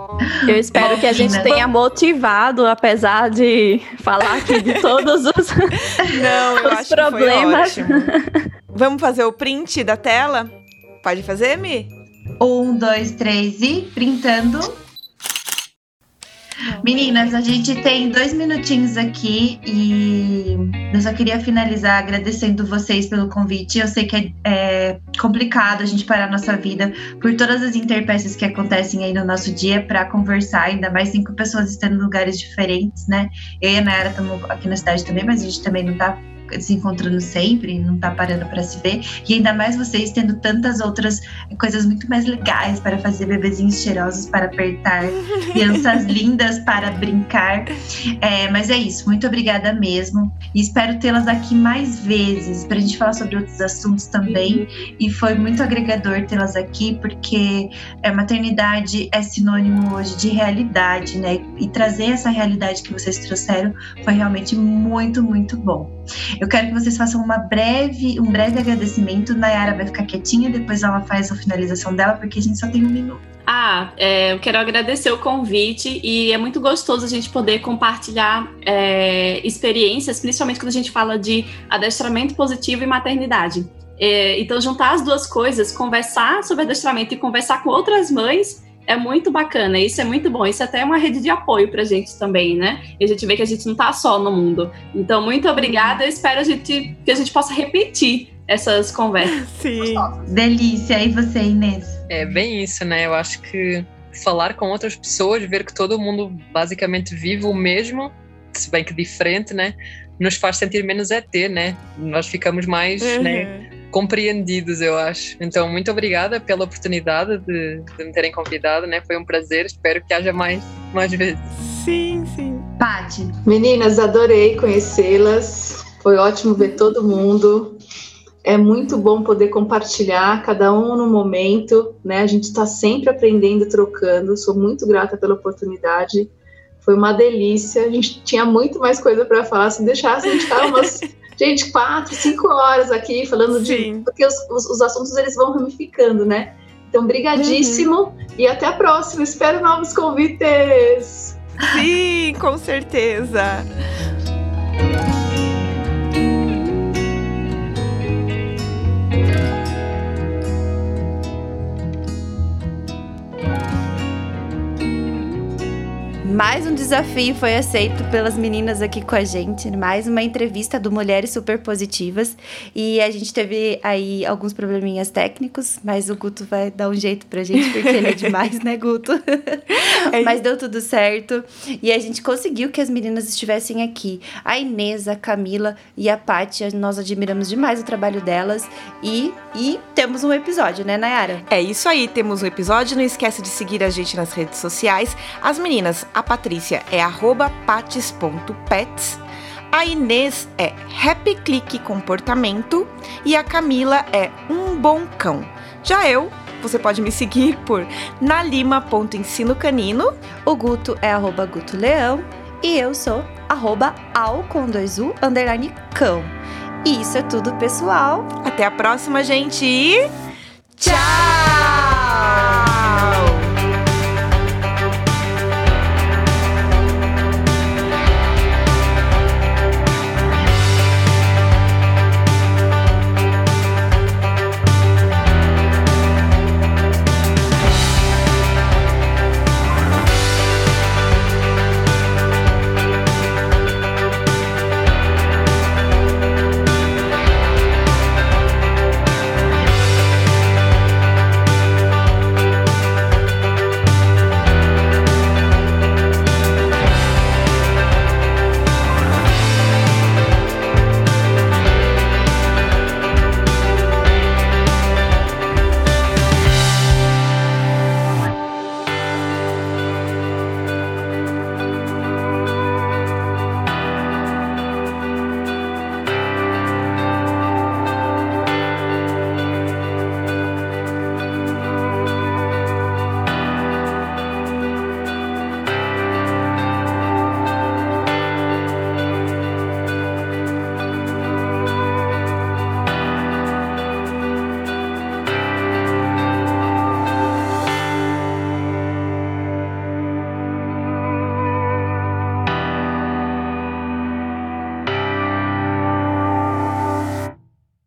Eu espero Bom, que a gente tenha motivado, apesar de falar aqui de todos os,
Não, eu os acho problemas. Que foi ótimo. Vamos fazer o print da tela? Pode fazer, Mi?
Um, dois, três e printando. Meninas, a gente tem dois minutinhos aqui e eu só queria finalizar agradecendo vocês pelo convite. Eu sei que é, é complicado a gente parar a nossa vida por todas as interpécies que acontecem aí no nosso dia para conversar, ainda mais cinco pessoas estando em lugares diferentes, né? Eu e a Nayara estamos aqui na cidade também, mas a gente também não está se encontrando sempre, não tá parando para se ver, e ainda mais vocês tendo tantas outras coisas muito mais legais para fazer bebezinhos cheirosos para apertar, crianças lindas para brincar. É, mas é isso, muito obrigada mesmo. E espero tê-las aqui mais vezes para a gente falar sobre outros assuntos também. E foi muito agregador tê-las aqui, porque a maternidade é sinônimo hoje de realidade, né? E trazer essa realidade que vocês trouxeram foi realmente muito, muito bom. Eu quero que vocês façam uma breve, um breve agradecimento. Nayara vai ficar quietinha, depois ela faz a finalização dela, porque a gente só tem um minuto.
Ah, é, eu quero agradecer o convite e é muito gostoso a gente poder compartilhar é, experiências, principalmente quando a gente fala de adestramento positivo e maternidade. É, então, juntar as duas coisas, conversar sobre adestramento e conversar com outras mães é muito bacana, isso é muito bom. Isso até é uma rede de apoio para a gente também, né? E a gente vê que a gente não está só no mundo. Então, muito obrigada. Eu espero a gente, que a gente possa repetir essas conversas.
Sim.
Delícia. E você, Inês?
É bem isso, né? Eu acho que falar com outras pessoas, ver que todo mundo basicamente vive o mesmo, se bem que diferente, né? Nos faz sentir menos ET, né? Nós ficamos mais, uhum. né? Compreendidos, eu acho. Então, muito obrigada pela oportunidade de, de me terem convidado, né? Foi um prazer, espero que haja mais, mais vezes.
Sim, sim.
Pati.
Meninas, adorei conhecê-las. Foi ótimo ver todo mundo. É muito bom poder compartilhar, cada um no momento, né? A gente está sempre aprendendo, trocando. Sou muito grata pela oportunidade. Foi uma delícia. A gente tinha muito mais coisa para falar. Se deixasse, a gente ficava umas gente, quatro, cinco horas aqui falando Sim. de. Porque os, os, os, assuntos eles vão ramificando, né? Então, brigadíssimo uhum. e até a próxima. Espero novos convites.
Sim, com certeza.
Mais um desafio foi aceito pelas meninas aqui com a gente, mais uma entrevista do Mulheres Super Positivas. E a gente teve aí alguns probleminhas técnicos, mas o Guto vai dar um jeito pra gente, porque ele é demais, né, Guto? É mas deu tudo certo. E a gente conseguiu que as meninas estivessem aqui. A Inês, a Camila e a Pátia, nós admiramos demais o trabalho delas. E, e temos um episódio, né, Nayara?
É isso aí, temos um episódio. Não esquece de seguir a gente nas redes sociais. As meninas, a Patrícia é patis.pets. A Inês é Happy Click Comportamento e a Camila é Um Bom Cão. Já eu, você pode me seguir por nalima.ensino canino.
O Guto é arroba Guto Leão e eu sou arroba ao com dois U underline cão. E isso é tudo, pessoal.
Até a próxima, gente. Tchau!